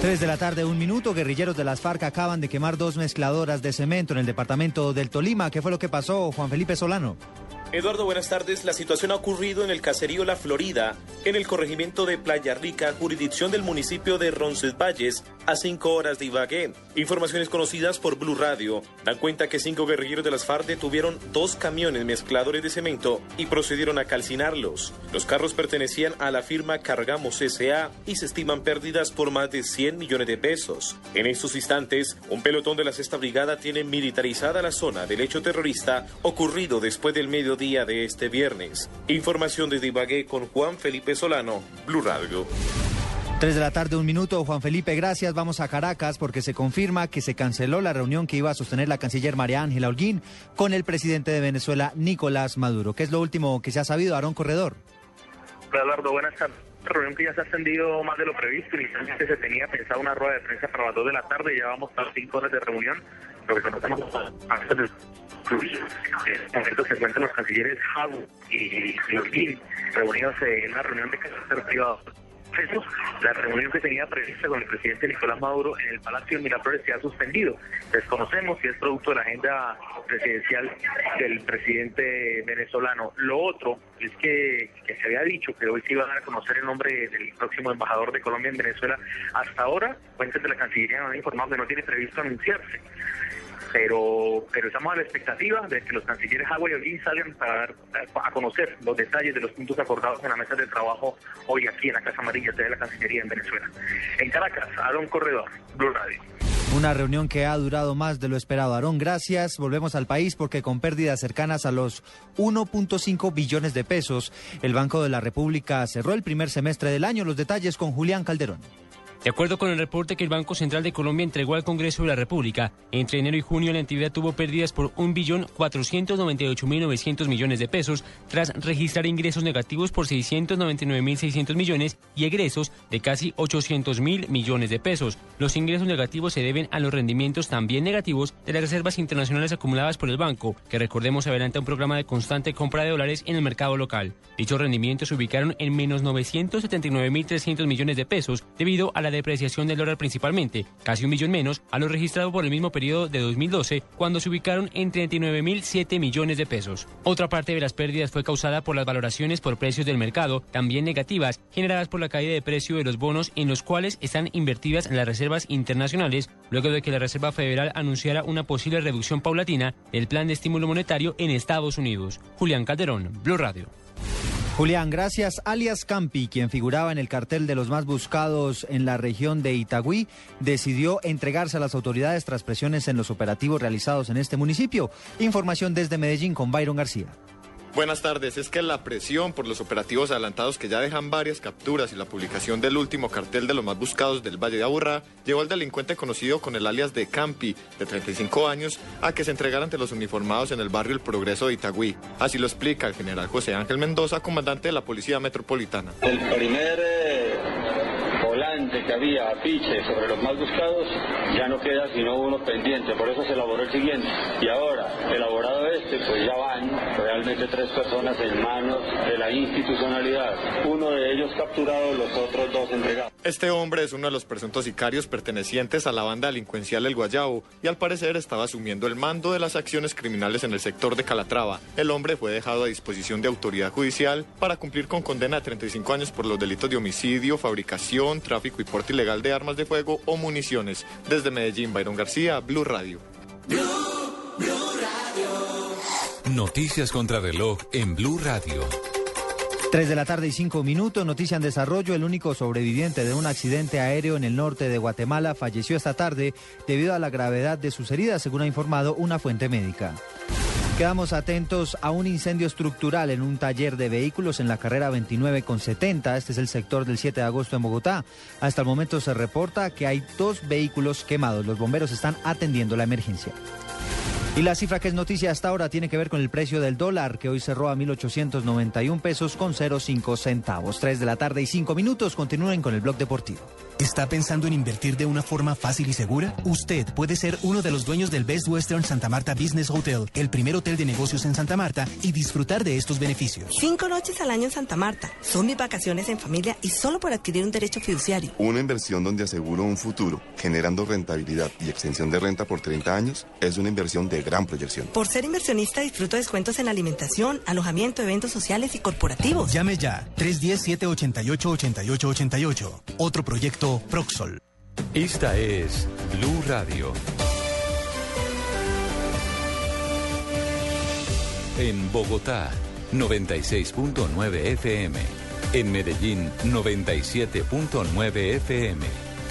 3 de la tarde, un minuto. Guerrilleros de las FARC acaban de quemar dos mezcladoras de cemento en el departamento del Tolima. ¿Qué fue lo que pasó, Juan Felipe Solano? Eduardo, buenas tardes. La situación ha ocurrido en el caserío La Florida, en el corregimiento de Playa Rica, jurisdicción del municipio de Roncesvalles, a cinco horas de Ibagué. Informaciones conocidas por Blue Radio dan cuenta que cinco guerrilleros de las FARC detuvieron dos camiones mezcladores de cemento y procedieron a calcinarlos. Los carros pertenecían a la firma Cargamos S.A. y se estiman pérdidas por más de 100 millones de pesos. En estos instantes, un pelotón de la sexta brigada tiene militarizada la zona del hecho terrorista ocurrido después del mediodía de este viernes. Información desde Ibagué con Juan Felipe Solano, Blue Radio. 3 de la tarde, un minuto. Juan Felipe, gracias. Vamos a Caracas porque se confirma que se canceló la reunión que iba a sostener la canciller María Ángela Holguín con el presidente de Venezuela, Nicolás Maduro. ¿Qué es lo último que se ha sabido, Aarón Corredor? Eduardo, buenas tardes. reunión que ya se ha extendido más de lo previsto. Inicialmente se tenía pensado una rueda de prensa para las 2 de la tarde. Ya vamos a 5 horas de reunión. Lo que conocemos en este momento se encuentran los cancilleres Hago y Lorguín reunidos en una reunión de carácter privado. La reunión que tenía prevista con el presidente Nicolás Maduro en el Palacio de Miraflores se ha suspendido. Desconocemos si es producto de la agenda presidencial del presidente venezolano. Lo otro es que, se había dicho que hoy se iba a a conocer el nombre del próximo embajador de Colombia en Venezuela. Hasta ahora, fuentes de la Cancillería han informado que no tiene previsto anunciarse pero pero estamos a la expectativa de que los cancilleres Agua y Olguín salgan para a conocer los detalles de los puntos acordados en la mesa de trabajo hoy aquí en la Casa Amarilla de la Cancillería en Venezuela. En Caracas, Aaron Corredor, Blue Radio. Una reunión que ha durado más de lo esperado. Aarón, gracias. Volvemos al país porque con pérdidas cercanas a los 1.5 billones de pesos, el Banco de la República cerró el primer semestre del año. Los detalles con Julián Calderón. De acuerdo con el reporte que el Banco Central de Colombia entregó al Congreso de la República, entre enero y junio la entidad tuvo pérdidas por 1.498.900 millones de pesos, tras registrar ingresos negativos por 699.600 millones y egresos de casi 800.000 millones de pesos. Los ingresos negativos se deben a los rendimientos también negativos de las reservas internacionales acumuladas por el banco, que recordemos adelanta un programa de constante compra de dólares en el mercado local. Dichos rendimientos se ubicaron en menos 979.300 millones de pesos debido a la depreciación del dólar principalmente, casi un millón menos a lo registrado por el mismo periodo de 2012, cuando se ubicaron en 39.007 millones de pesos. Otra parte de las pérdidas fue causada por las valoraciones por precios del mercado, también negativas, generadas por la caída de precio de los bonos en los cuales están invertidas las reservas internacionales, luego de que la Reserva Federal anunciara una posible reducción paulatina del plan de estímulo monetario en Estados Unidos. Julián Calderón, Blue Radio. Julián, gracias. Alias Campi, quien figuraba en el cartel de los más buscados en la región de Itagüí, decidió entregarse a las autoridades tras presiones en los operativos realizados en este municipio. Información desde Medellín con Byron García. Buenas tardes. Es que la presión por los operativos adelantados que ya dejan varias capturas y la publicación del último cartel de los más buscados del Valle de Aburrá llevó al delincuente conocido con el alias de Campi, de 35 años, a que se entregara ante los uniformados en el barrio El Progreso de Itagüí. Así lo explica el general José Ángel Mendoza, comandante de la Policía Metropolitana. El primer eh, volante que había, afiche sobre los más buscados, ya no queda sino uno pendiente. Por eso se elaboró el siguiente. Y ahora, elaborado este, pues ya van realmente tres personas en manos de la institucionalidad. Uno de ellos capturado, los otros dos entregados. Este hombre es uno de los presuntos sicarios pertenecientes a la banda delincuencial El Guayabo y al parecer estaba asumiendo el mando de las acciones criminales en el sector de Calatrava. El hombre fue dejado a disposición de autoridad judicial para cumplir con condena de 35 años por los delitos de homicidio, fabricación, tráfico y porte ilegal de armas de fuego o municiones. Desde Medellín, Byron García, Blue Radio. Noticias contra reloj en Blue Radio. 3 de la tarde y 5 minutos, noticia en desarrollo. El único sobreviviente de un accidente aéreo en el norte de Guatemala falleció esta tarde debido a la gravedad de sus heridas, según ha informado una fuente médica. Quedamos atentos a un incendio estructural en un taller de vehículos en la carrera 29 con 70. Este es el sector del 7 de agosto en Bogotá. Hasta el momento se reporta que hay dos vehículos quemados. Los bomberos están atendiendo la emergencia. Y la cifra que es noticia hasta ahora tiene que ver con el precio del dólar, que hoy cerró a 1.891 pesos con 0,5 centavos. 3 de la tarde y 5 minutos. Continúen con el blog deportivo. ¿Está pensando en invertir de una forma fácil y segura? Usted puede ser uno de los dueños del Best Western Santa Marta Business Hotel, el primer hotel de negocios en Santa Marta, y disfrutar de estos beneficios. Cinco noches al año en Santa Marta. Son mis vacaciones en familia y solo por adquirir un derecho fiduciario. Una inversión donde aseguro un futuro, generando rentabilidad y extensión de renta por 30 años, es una inversión de de gran proyección. Por ser inversionista disfruto descuentos en alimentación, alojamiento, eventos sociales y corporativos. Llame ya 310-788-8888. Otro proyecto Proxol. Esta es Blue Radio. En Bogotá, 96.9 FM. En Medellín, 97.9 FM.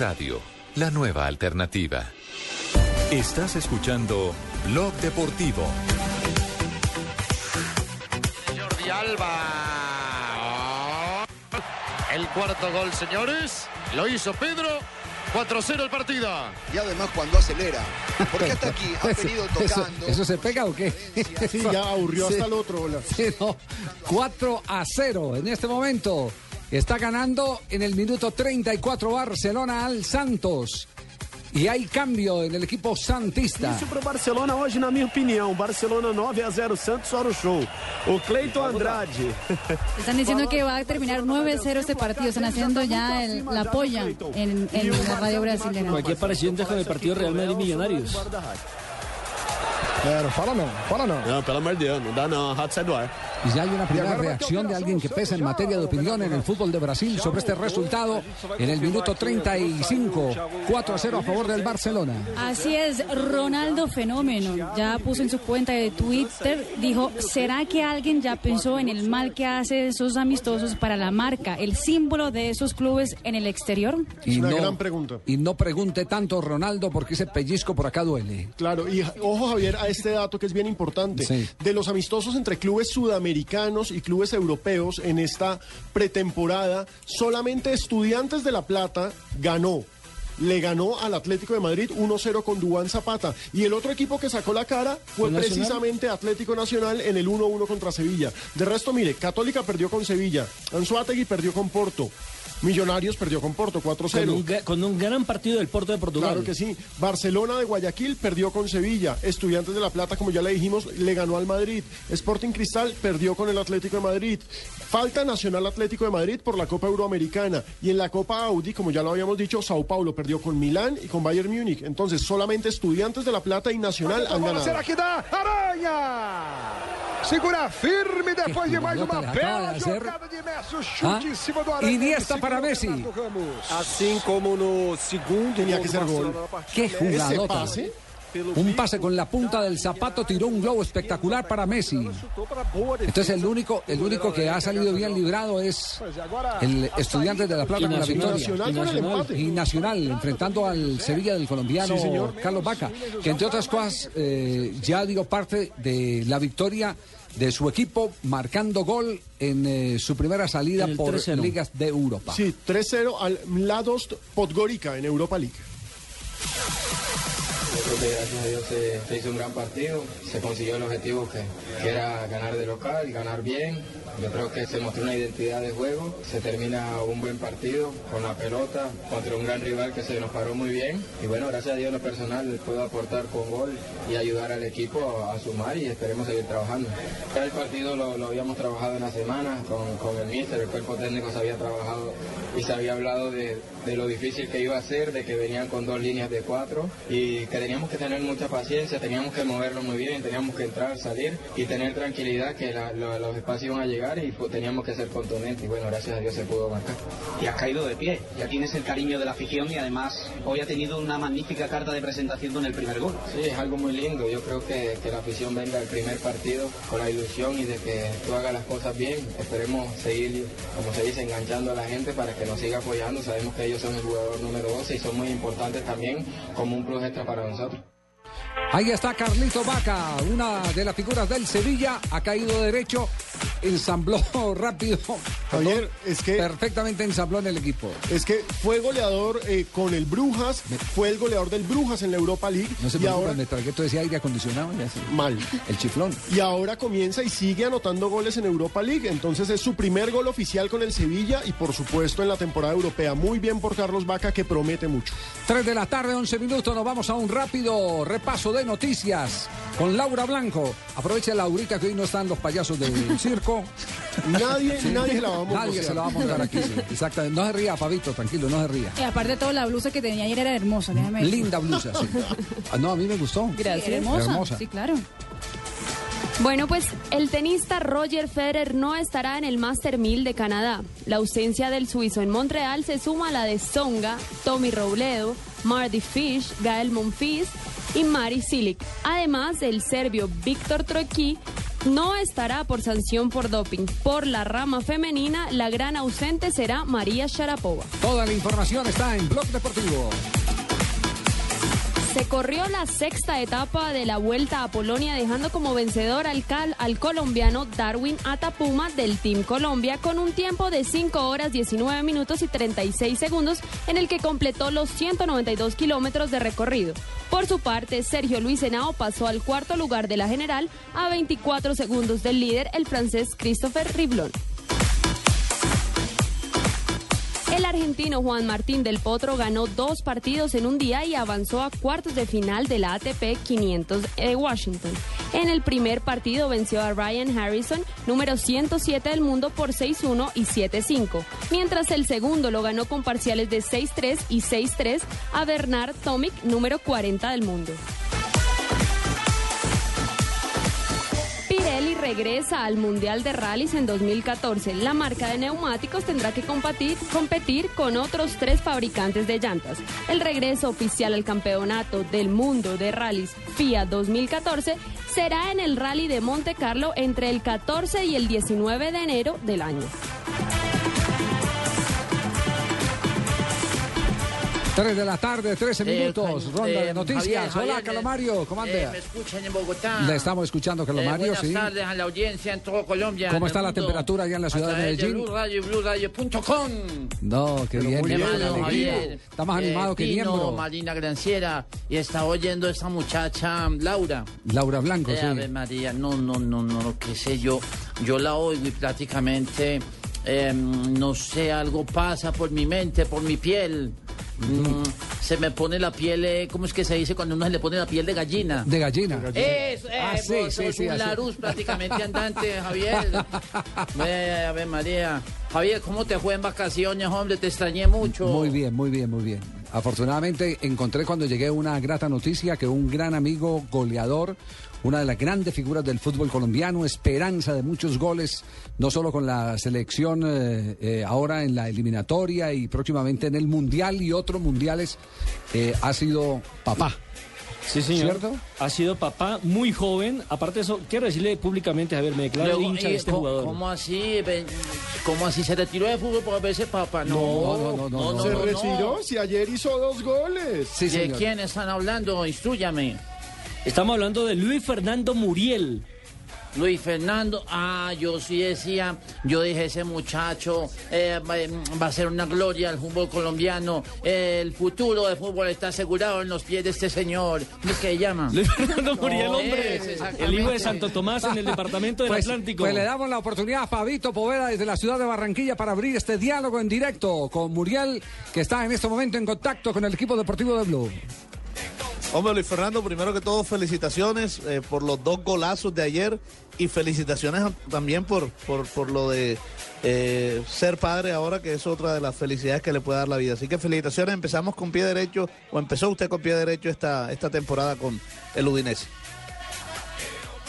Radio la nueva alternativa. Estás escuchando Blog Deportivo. Jordi Alba. El cuarto gol, señores. Lo hizo Pedro. 4-0 el partido. Y además cuando acelera. Porque hasta aquí ha (laughs) Eso- venido tocando. ¿Eso, se pega o qué? (laughs) Sí, ya aburrió hasta el otro. Sí, no. 4 a 0 en este momento. Está ganando en el minuto 34 Barcelona al Santos. E hay cambio en el equipo santista. Isso pro Barcelona hoje, na minha opinião. Barcelona 9 a 0 Santos, hora o show. O Cleiton Andrade. Están diciendo que va a terminar 9-0 este partido. Están haciendo ya el- la polla en, en la radio brasileña. Cualquier parecido con el partido Real Madrid Millonarios. É, não fala não, fala não. Não, pelo amor de Deus, não dá não. A rádio sai do ar. Y ya hay una primera reacción de alguien que pesa en materia de opinión en el fútbol de Brasil sobre este resultado en el minuto 35. 4 a 0 a favor del Barcelona. Así es, Ronaldo Fenómeno ya puso en su cuenta de Twitter, dijo, ¿será que alguien ya pensó en el mal que hace esos amistosos para la marca, el símbolo de esos clubes en el exterior? Es una gran pregunta. Y no pregunte tanto Ronaldo porque ese pellizco por acá duele. Claro, y ojo Javier a este dato que es bien importante. De los amistosos entre clubes sudamericanos y clubes europeos en esta pretemporada, solamente Estudiantes de La Plata ganó. Le ganó al Atlético de Madrid 1-0 con Dubán Zapata. Y el otro equipo que sacó la cara fue ¿Fue Nacional? precisamente Atlético Nacional en el 1-1 contra Sevilla. De resto, mire, Católica perdió con Sevilla, Anzuategui perdió con Porto, Millonarios perdió con Porto 4-0. Con con un gran partido del Porto de Portugal. Claro que sí. Barcelona de Guayaquil perdió con Sevilla. Estudiantes de La Plata, como ya le dijimos, le ganó al Madrid. Sporting Cristal perdió con el Atlético de Madrid. Falta Nacional Atlético de Madrid por la Copa Euroamericana. Y en la Copa Audi, como ya lo habíamos dicho, Sao Paulo perdió con Milán y con Bayern Múnich. Entonces, solamente Estudiantes de La Plata y Nacional han ganado. será que dá? Aranha! Segura firme depois de mais uma bela jogada de Messi. Chute Ah, em cima do Aranha. Iniesta para Messi. Assim como no segundo Tenía gol que ser gol. ¡Qué Ese jugadota! pase. Un pase con la punta del zapato tiró un globo espectacular para Messi. Entonces el único, el único que ha salido bien librado es el estudiante de la Plata Y con la Nacional, victoria. Nacional el empate. Y Nacional enfrentando al Sevilla del colombiano Sí, señor. Carlos Vaca, que entre otras cosas eh, ya dio parte de la victoria de su equipo marcando gol en eh, su primera salida por 3-0. ligas de Europa. Sí, 3-0 al Mladost Podgorica en Europa League. Gracias a Dios se, hizo un gran partido, se consiguió el objetivo que, era ganar de local, ganar bien. Yo creo que se mostró una identidad de juego, se termina un buen partido con la pelota contra un gran rival que se nos paró muy bien. Y bueno, gracias a Dios lo personal puedo aportar con gol y ayudar al equipo a, sumar y esperemos seguir trabajando. El partido lo, lo habíamos trabajado en la semana con, con el míster, el cuerpo técnico se había trabajado y se había hablado de, de lo difícil que iba a ser, de que venían con dos líneas de cuatro y que teníamos que tener mucha paciencia, teníamos que moverlo muy bien, teníamos que entrar, salir y tener tranquilidad que la- los espacios iban a llegar y pues, teníamos que ser contundentes y bueno, gracias a Dios se pudo marcar. Y has caído de pie, ya tienes el cariño de la afición y además hoy ha tenido una magnífica carta de presentación con el primer gol. Sí, es algo muy lindo. Yo creo que, que la afición venga al primer partido con la ilusión y de que tú hagas las cosas bien. Esperemos seguir, como se dice, enganchando a la gente para que nos siga apoyando. Sabemos que ellos son el jugador número 12 y son muy importantes también como un plus para nosotros. Ahí está Carlito Vaca, una de las figuras del Sevilla, ha caído derecho ensambló (laughs) rápido. Javier, es que... Perfectamente ensambló en el equipo. Es que fue goleador eh, con el Brujas, fue el goleador del Brujas en la Europa League. No se y ahora me tragué todo ese aire acondicionado y así. mal. El chiflón. Y ahora comienza y sigue anotando goles en Europa League. Entonces es su primer gol oficial con el Sevilla y por supuesto en la temporada europea. Muy bien por Carlos Vaca que promete mucho. 3 de la tarde, 11 minutos. Nos vamos a un rápido repaso de noticias con Laura Blanco. Aprovecha Laurita que hoy no están los payasos del (laughs) circo. Nadie, nadie se la va a montar. Nadie se la va a montar aquí. sí. Exactamente. No se ría, Pavito, tranquilo, no se ría. Y aparte de todo, la blusa que tenía ayer era hermosa, déjame decir. Linda blusa, sí. (laughs) Ah, No, a mí me gustó. Gracias. hermosa. Hermosa. Sí, claro. Bueno, pues el tenista Roger Federer no estará en el Master 1000 de Canadá. La ausencia del suizo en Montreal se suma a la de Songa, Tommy Robledo, Marty Fish, Gael Monfils y Mari Silic. Además, el serbio Víctor Troicki no estará por sanción por doping. Por la rama femenina, la gran ausente será María Sharapova. Toda la información está en Blog Deportivo. Se corrió la sexta etapa de la Vuelta a Polonia dejando como vencedor al, cal- al colombiano Darwin Atapuma del Team Colombia con un tiempo de 5 horas 19 minutos y 36 segundos en el que completó los 192 kilómetros de recorrido. Por su parte, Sergio Luis Henao pasó al cuarto lugar de la general a 24 segundos del líder, el francés Christopher Riblon. El argentino Juan Martín del Potro ganó dos partidos en un día y avanzó a cuartos de final de la ATP 500 de Washington. En el primer partido venció a Ryan Harrison, número 107 del mundo, por 6-1 y 7-5, mientras el segundo lo ganó con parciales de 6-3 y 6-3 a Bernard Tomic, número 40 del mundo. Pirelli regresa al Mundial de Rallys en 2014. La marca de neumáticos tendrá que competir, competir con otros tres fabricantes de llantas. El regreso oficial al campeonato del mundo de rallies FIA 2014 será en el Rally de Monte Carlo entre el 14 y el 19 de enero del año. 3 de la tarde, 13 Eh, minutos. Javi- Ronda eh, de noticias. Javier, Hola, Javier, Calomario, ¿cómo anda? eh, me escuchan en Bogotá. Le estamos escuchando, Eh, Calomario, buenas sí. tardes a la audiencia en todo Colombia. ¿Cómo está la temperatura allá en la ciudad A de Medellín? Blue Radio y BlueRadio.com. No, qué bien. Alegría. Javier. Está más animado Eh, que Pino, miembro. Marina Granciera. Y está oyendo esta muchacha, Laura. Laura Blanco, Eh, sí. Ave María, no, no, no, no, qué sé yo. Yo la oigo y prácticamente, eh, no sé, algo pasa por mi mente, por mi piel. Mm, se me pone la piel, eh, ¿cómo es que se dice cuando uno se le pone la piel de gallina? De gallina. Eso, eh, Ah, sí, vos sí, sos sí, un. Larus (laughs) prácticamente andante, Javier. Ve, Ave María. Javier, ¿cómo te fue en vacaciones, hombre? Te extrañé mucho. Muy bien, muy bien, muy bien. Afortunadamente encontré cuando llegué una grata noticia que un gran amigo goleador, una de las grandes figuras del fútbol colombiano, esperanza de muchos goles, no solo con la selección eh, eh, ahora en la eliminatoria y próximamente en el Mundial y otros mundiales, eh, ha sido papá. Sí, señor. ¿Cierto? Ha sido papá muy joven. Aparte de eso, quiero decirle públicamente, Javier, me declaro Luego, hincha de este co- jugador. ¿Cómo así? ¿Cómo así? ¿Se retiró de fútbol por verse papá? No, No, no, no, no. Se retiró, si ayer hizo dos goles. ¿De quién están hablando? Instrúyame. Estamos hablando de Luis Fernando Muriel. Luis Fernando, ah, yo sí decía, yo dije, ese muchacho eh, va, va a ser una gloria al fútbol colombiano. el futuro del fútbol está asegurado en los pies de este señor. ¿Cómo es que se llama? Luis Fernando Muriel, No, hombre. El hijo de Santo Tomás en el departamento del Pues, Atlántico. pues le damos la oportunidad a Fabito Poveda desde la ciudad de Barranquilla para abrir este diálogo en directo con Muriel, que está en este momento en contacto con el equipo deportivo de Blue. Hombre, Luis Fernando, primero que todo, felicitaciones eh, por los dos golazos de ayer y felicitaciones también por, por, por lo de eh, ser padre ahora, que es otra de las felicidades que le puede dar la vida. Así que felicitaciones, empezamos con pie derecho, o empezó usted con pie derecho esta, esta temporada con el Udinese.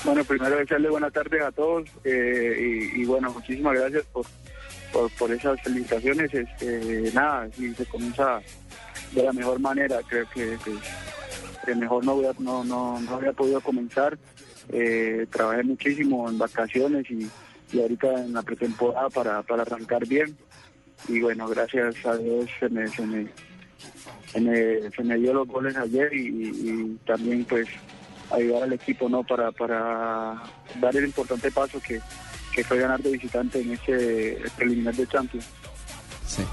Bueno, primero desearle buenas tardes a todos eh, y, bueno, muchísimas gracias por, por, esas felicitaciones. Este, nada, si se comienza de la mejor manera, creo que- mejor no, hubiera- no, no, no había podido comenzar. Eh, trabajé muchísimo en vacaciones y, y ahorita en la pretemporada para, para arrancar bien. Y bueno, gracias a Dios se me, se me, se me, dio los goles ayer y, también pues ayudar al equipo no para, para dar el importante paso que, que fue ganar de visitante en ese preliminar de Champions. Sí.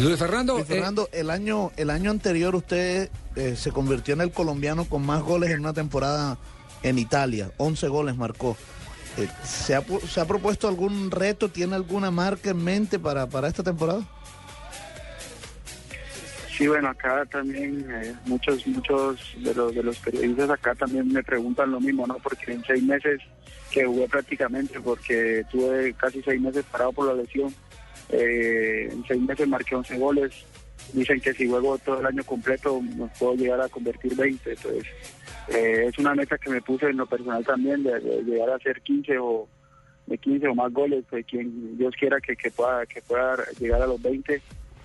Luis Fernando, Luis Fernando, el año el año anterior usted eh, se convirtió en el colombiano con más goles en una temporada en Italia, 11 goles marcó. Eh, ¿se, ha, pu- ¿Se ha propuesto algún reto? ¿Tiene alguna marca en mente para, para esta temporada? Sí, bueno, acá también eh, muchos muchos de los de los periodistas acá también me preguntan lo mismo, ¿no? Porque en seis meses que jugué prácticamente, porque tuve casi seis meses parado por la lesión, eh, en seis meses marqué 11 goles. Dicen que si juego todo el año completo me puedo llegar a convertir 20, entonces eh, es una meta que me puse en lo personal también de, llegar a hacer 15 o de 15 o más goles, pues quien Dios quiera que, pueda que pueda llegar a los 20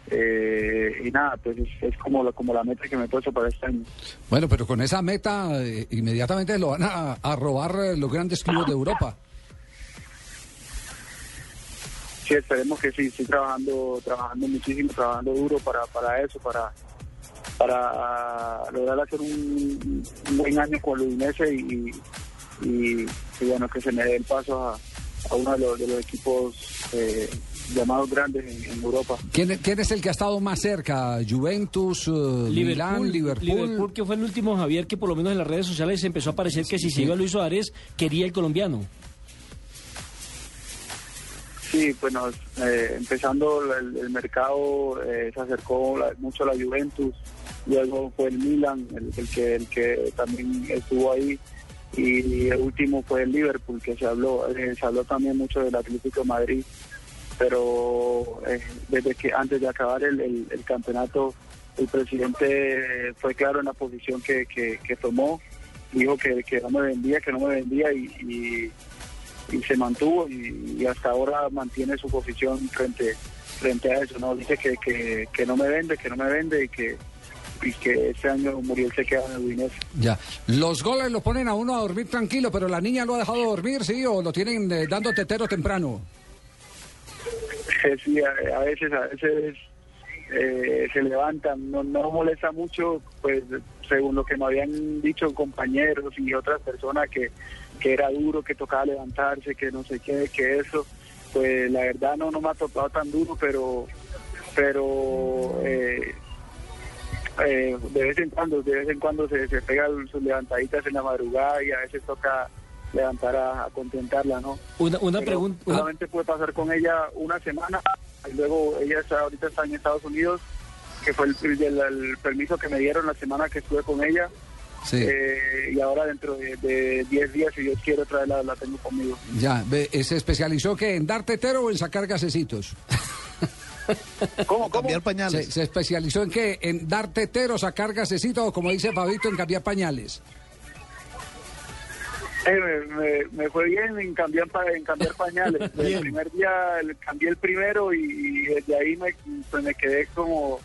eh, y nada, pues es, como, la, como la meta que me he para este año. Bueno, pero con esa meta eh, inmediatamente lo van a, a robar los grandes clubes de Europa. Sí, esperemos que sí, estoy trabajando, trabajando muchísimo, trabajando duro para, para eso, para para lograr hacer un, un buen año con el Udinese y, y, y bueno, que se me dé el paso a, a uno de los, de los equipos eh, llamados grandes en, en Europa. ¿Quién, quién es el que ha estado más cerca? ¿Juventus, eh, Milán, Liverpool? Liverpool, que fue el último, Javier, que por lo menos en las redes sociales empezó a parecer que si se iba Luis Suárez, quería el colombiano. Sí, bueno, eh, empezando el, mercado eh, se acercó la- mucho a la Juventus, luego fue el Milan, el, que el que también estuvo ahí, y el último fue el Liverpool, que se habló, eh, se habló también mucho del Atlético de Madrid, pero eh, desde que antes de acabar el, el- campeonato, el presidente fue claro en la posición que, que, que tomó, dijo que, que no me vendía, que no me vendía y- y y se mantuvo y, y hasta ahora mantiene su posición frente frente a eso no dice que, que, que no me vende que no me vende y que y que este año Muriel se queda en el Udinese Ya. Los goles lo ponen a uno a dormir tranquilo, pero la niña lo ha dejado dormir, ¿sí? ¿O lo tienen eh, dando tetero temprano? sí, a, a veces a veces eh, se levantan no no molesta mucho pues según lo que me habían dicho compañeros y otras personas que, que era duro que tocaba levantarse que no sé qué que eso pues la verdad no no me ha tocado tan duro pero pero eh, eh, de vez en cuando de vez en cuando se, se pega sus levantaditas en la madrugada y a veces toca levantar a, a contentarla no Una, una pregunta. Solamente pude pasar con ella una semana y luego ella está ahorita está en Estados Unidos, que fue el, el- el permiso que me dieron la semana que estuve con ella. Sí. Eh, y ahora dentro de de 10 días, si Dios quiere, otra vez la, la tengo conmigo. Ya. eh, ¿Se especializó que en dar tetero o en sacar gasecitos? (laughs) ¿Cómo, Cambiar pañales. ¿Se, se especializó en qué? ¿En dar tetero, sacar gasecitos o como dice Fabito, en cambiar pañales? Eh, me, me- me fue bien en cambiar, pa- en cambiar (laughs) pañales. el primer día el- cambié el primero y, y desde ahí me, pues me quedé como,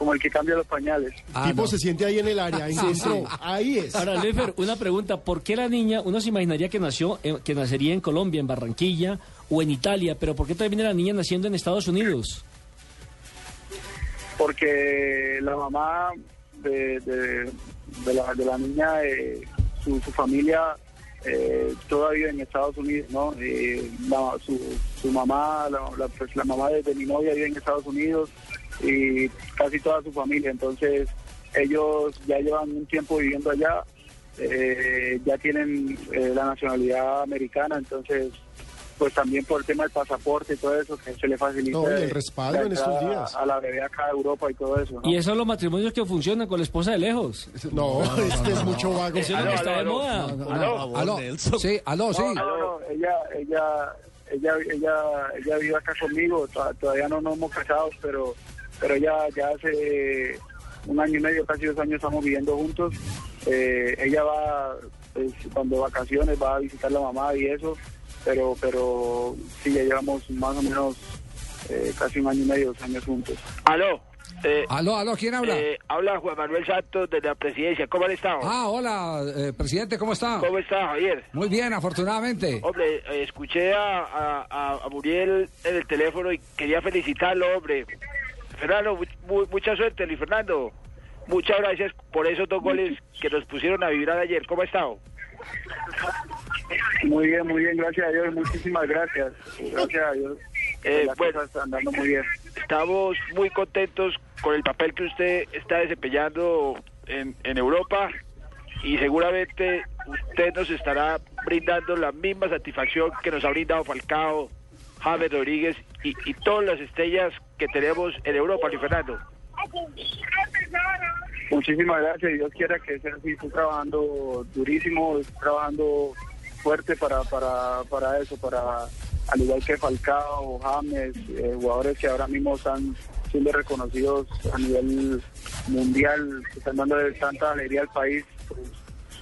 como el que cambia los pañales. tipo se siente ahí en el área, encontró, ahí es. Ahora, Lefer, una pregunta. ¿Por qué la niña, uno se imaginaría que nació, eh, que nacería en Colombia, en Barranquilla o en Italia, pero ¿por qué termina la niña naciendo en Estados Unidos? porque la mamá de, de, de la, de la niña, eh, su, su familia, eh, toda vive en Estados Unidos, ¿no? Eh, la- su, su mamá, la, la- pues, la mamá de, de mi novia vive en Estados Unidos y casi toda su familia, entonces ellos ya llevan un tiempo viviendo allá, eh, ya tienen eh, la nacionalidad americana, entonces pues también por el tema del pasaporte y todo eso que se le facilita No, y el respaldo en estos días. a la bebé acá a Europa y todo eso ¿no? Y esos son los matrimonios que funcionan con la esposa de lejos. (laughs) No, este es mucho vago. Eso es lo que está de moda. aló. Aló, sí, aló, sí. No, no, no, ella, ella, ella, ella, ella vive acá conmigo, to- todavía no nos hemos casado, pero, pero ya, ya hace un año y medio, casi dos años estamos viviendo juntos. Eh, ella va, pues, cuando vacaciones va a visitar a la mamá y eso, pero, pero sí, ya llevamos más o menos eh, casi un año y medio, dos años juntos. Aló. Eh, Aló, aló, ¿quién habla? eh, habla Juan Manuel Santos de la presidencia. ¿Cómo han estado? Ah, hola, eh, presidente, ¿cómo está? ¿Cómo está, Javier? Muy bien, afortunadamente. Hombre, eh, escuché a- a Muriel en el teléfono y quería felicitarlo, hombre. Fernando, mu- mu- mucha suerte, Luis Fernando. Muchas gracias por esos dos goles que nos pusieron a vibrar ayer. ¿Cómo ha estado? Muy bien, muy bien, gracias a Dios, muchísimas gracias. Gracias a Dios. (laughs) Eh, bueno, andando muy bien. Estamos muy contentos con el papel que usted está desempeñando en, en Europa y seguramente usted nos estará brindando la misma satisfacción que nos ha brindado Falcao, James Rodríguez y, y todas las estrellas que tenemos en Europa, Luis Fernando. Muchísimas gracias Dios quiera que sea así. Estoy trabajando durísimo, estoy trabajando fuerte para, para, para eso, para al igual que Falcao, James, eh, jugadores que ahora mismo están siendo reconocidos a nivel mundial, que están dando tanta alegría al país, pues,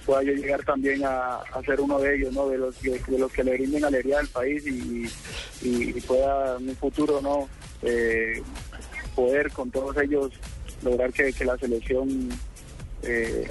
pueda yo llegar también a, a ser uno de ellos, ¿no? De los, que- de los que le brinden alegría al país y, pueda en un futuro, ¿no? Eh, poder con todos ellos lograr que, que la selección, eh,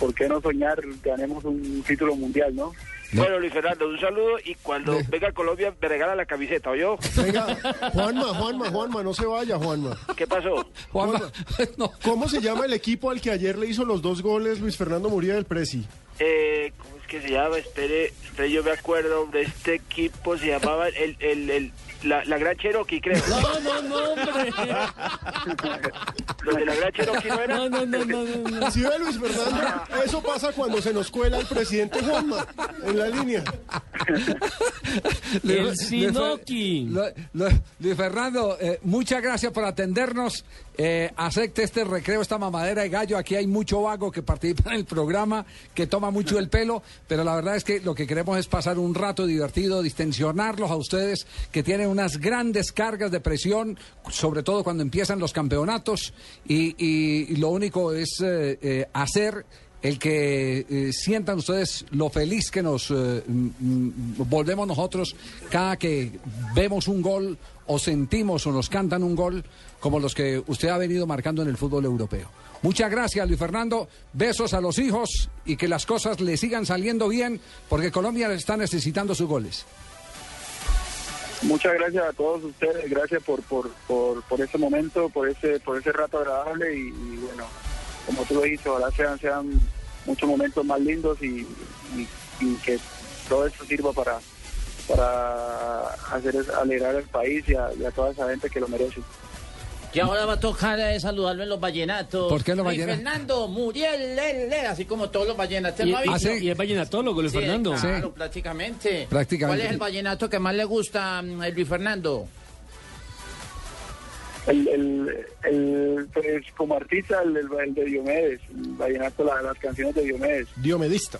¿por qué no soñar? Ganemos un título mundial, ¿no? Bueno, Luis Fernando, un saludo y cuando venga a Colombia me regala la camiseta, ¿oyó? Venga, Juanma, Juanma, Juanma, no se vaya, Juanma. ¿Qué pasó? Juanma, (laughs) ¿cómo se llama el equipo al que ayer le hizo los dos goles Luis Fernando Muría del Presi? Eh, ¿Cómo es que se llama? Espere, espere, yo me acuerdo de este equipo, se llamaba el, el, el, la, la Gran Cherokee, creo. No, no, no, hombre. Los de la Gran Cherokee no eran. No, no, no, no, no. ¿Sí ve Luis Fernando? Eso pasa cuando se nos cuela el presidente Juanma en la línea. El Sinoki. Lu- Lu- Luis Fernando, eh, muchas gracias por atendernos. Eh, acepte este recreo, esta mamadera de gallo. Aquí hay mucho vago que participa en el programa, que toma mucho el pelo, pero la verdad es que lo que queremos es pasar un rato divertido, distensionarlos a ustedes, que tienen unas grandes cargas de presión, sobre todo cuando empiezan los campeonatos, y, lo único es eh, eh, hacer el que eh, sientan ustedes lo feliz que nos mm, mm, volvemos nosotros cada que vemos un gol o sentimos o nos cantan un gol como los que usted ha venido marcando en el fútbol europeo. Muchas gracias, Luis Fernando. Besos a los hijos y que las cosas le sigan saliendo bien porque Colombia está necesitando sus goles. Muchas gracias a todos ustedes, gracias por por, por, ese momento, por ese por ese rato agradable y, bueno, como tú lo dijiste, ojalá sean, sean muchos momentos más lindos y, que todo esto sirva para para hacer alegrar al país y a toda esa gente que lo merece. Que ahora va a tocar eh, saludarlo en los vallenatos. ¿Por qué en los Luis vallenatos? Fernando, Muriel, le, le, así como todos los vallenatos. Y, ¿no ha y- visto? y es vallenatólogo, Luis Sí, Fernando. Claro, prácticamente. Prácticamente. ¿Cuál es el vallenato que más le gusta mm, a Luis Fernando? El, el, el, pues, como artista, el, el, el de Diomedes, el vallenato, la- las canciones de Diomedes. Diomedista.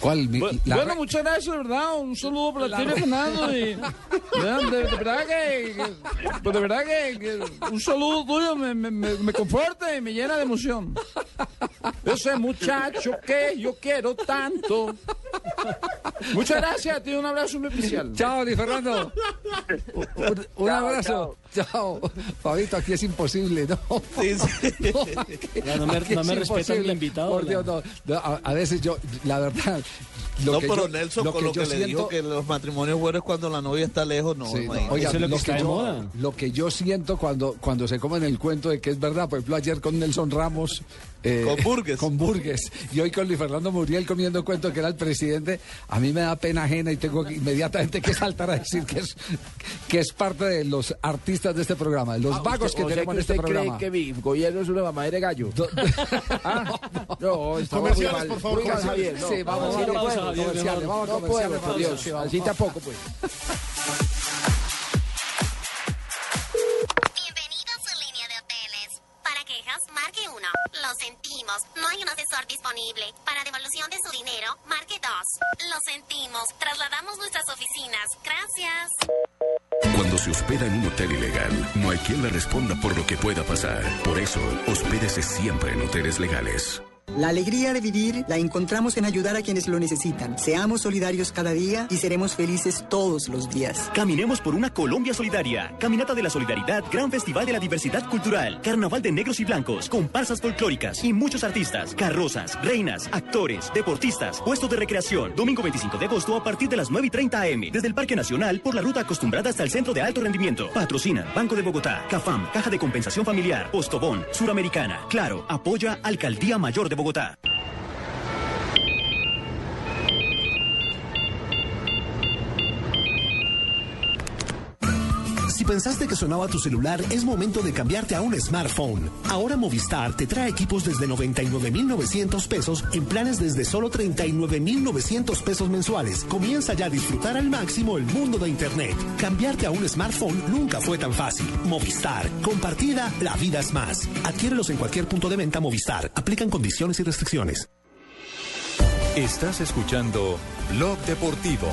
¿Cuál? la bueno, muchas gracias, ¿verdad? Un saludo para ti, Fernando. Y, de, de verdad que, que- pues de verdad que, que un saludo tuyo me, me, me, me conforta y me llena de emoción. Ese muchacho que yo quiero tanto. Muchas gracias a ti, un abrazo muy especial. Chao, Luis Fernando. (laughs) Un, un abrazo. Chao. Fabito, aquí es imposible, ¿no? (laughs) No, aquí- Ya, no me- no es me respetan imposible. el invitado, Por Dios, no. No, a, a veces yo, la verdad. Lo no, que pero yo- Nelson, lo con que lo que yo le siento- dijo que los matrimonios buenos cuando la novia está lejos, no. Sí, oiga, Eso es lo que yo, moda. lo que yo siento cuando, cuando se comen el cuento de que es verdad, por ejemplo, ayer con Nelson Ramos. eh, Con Burgues. Con Burgues. Y hoy con Luis Fernando Muriel comiendo cuento que era el presidente. A mí me da pena ajena y tengo que- inmediatamente que saltar a decir que es, que es parte de los artistas de este programa, los vagos que tenemos en este programa. mi gobierno es una mamadera de gallo? (laughs) No, estamos (laughs) Comerciales, por favor, mal. Javier. no. Sí, vamos, Así vamos, no vamos, comerciales, vamos, no comerciales, puedo, por vamos, Dios. sí, vamos. Así tampoco, pues. Bienvenido a su línea de hoteles. Para quejas, marque 1. Lo sentimos, no hay un asesor disponible. Para devolución de su dinero, marque 2. Lo sentimos, trasladamos nuestras oficinas. Gracias. Cuando se hospeda en un hotel ilegal, no hay quien le responda por lo que pueda pasar. Por eso, hospédese siempre en hoteles legales. La alegría de vivir la encontramos en ayudar a quienes lo necesitan. Seamos solidarios cada día y seremos felices todos los días. Caminemos por una Colombia solidaria. Caminata de la Solidaridad, Gran Festival de la Diversidad Cultural, Carnaval de Negros y Blancos, comparsas folclóricas y muchos artistas, carrozas, reinas, actores, deportistas, puestos de recreación. Domingo 25 de agosto a partir de las 9 y 30 am. Desde el Parque Nacional por la ruta acostumbrada hasta el Centro de Alto Rendimiento. Patrocina Banco de Bogotá, CAFAM, Caja de Compensación Familiar, Postobón, Suramericana. Claro, apoya Alcaldía Mayor de Bogotá. Si pensaste que sonaba tu celular, es momento de cambiarte a un smartphone. Ahora Movistar te trae equipos desde 99,900 pesos en planes desde solo 39,900 pesos mensuales. Comienza ya a disfrutar al máximo el mundo de Internet. Cambiarte a un smartphone nunca fue tan fácil. Movistar. Compartida, la vida es más. Adquiérelos en cualquier punto de venta Movistar. Aplican condiciones y restricciones. Estás escuchando Blog Deportivo.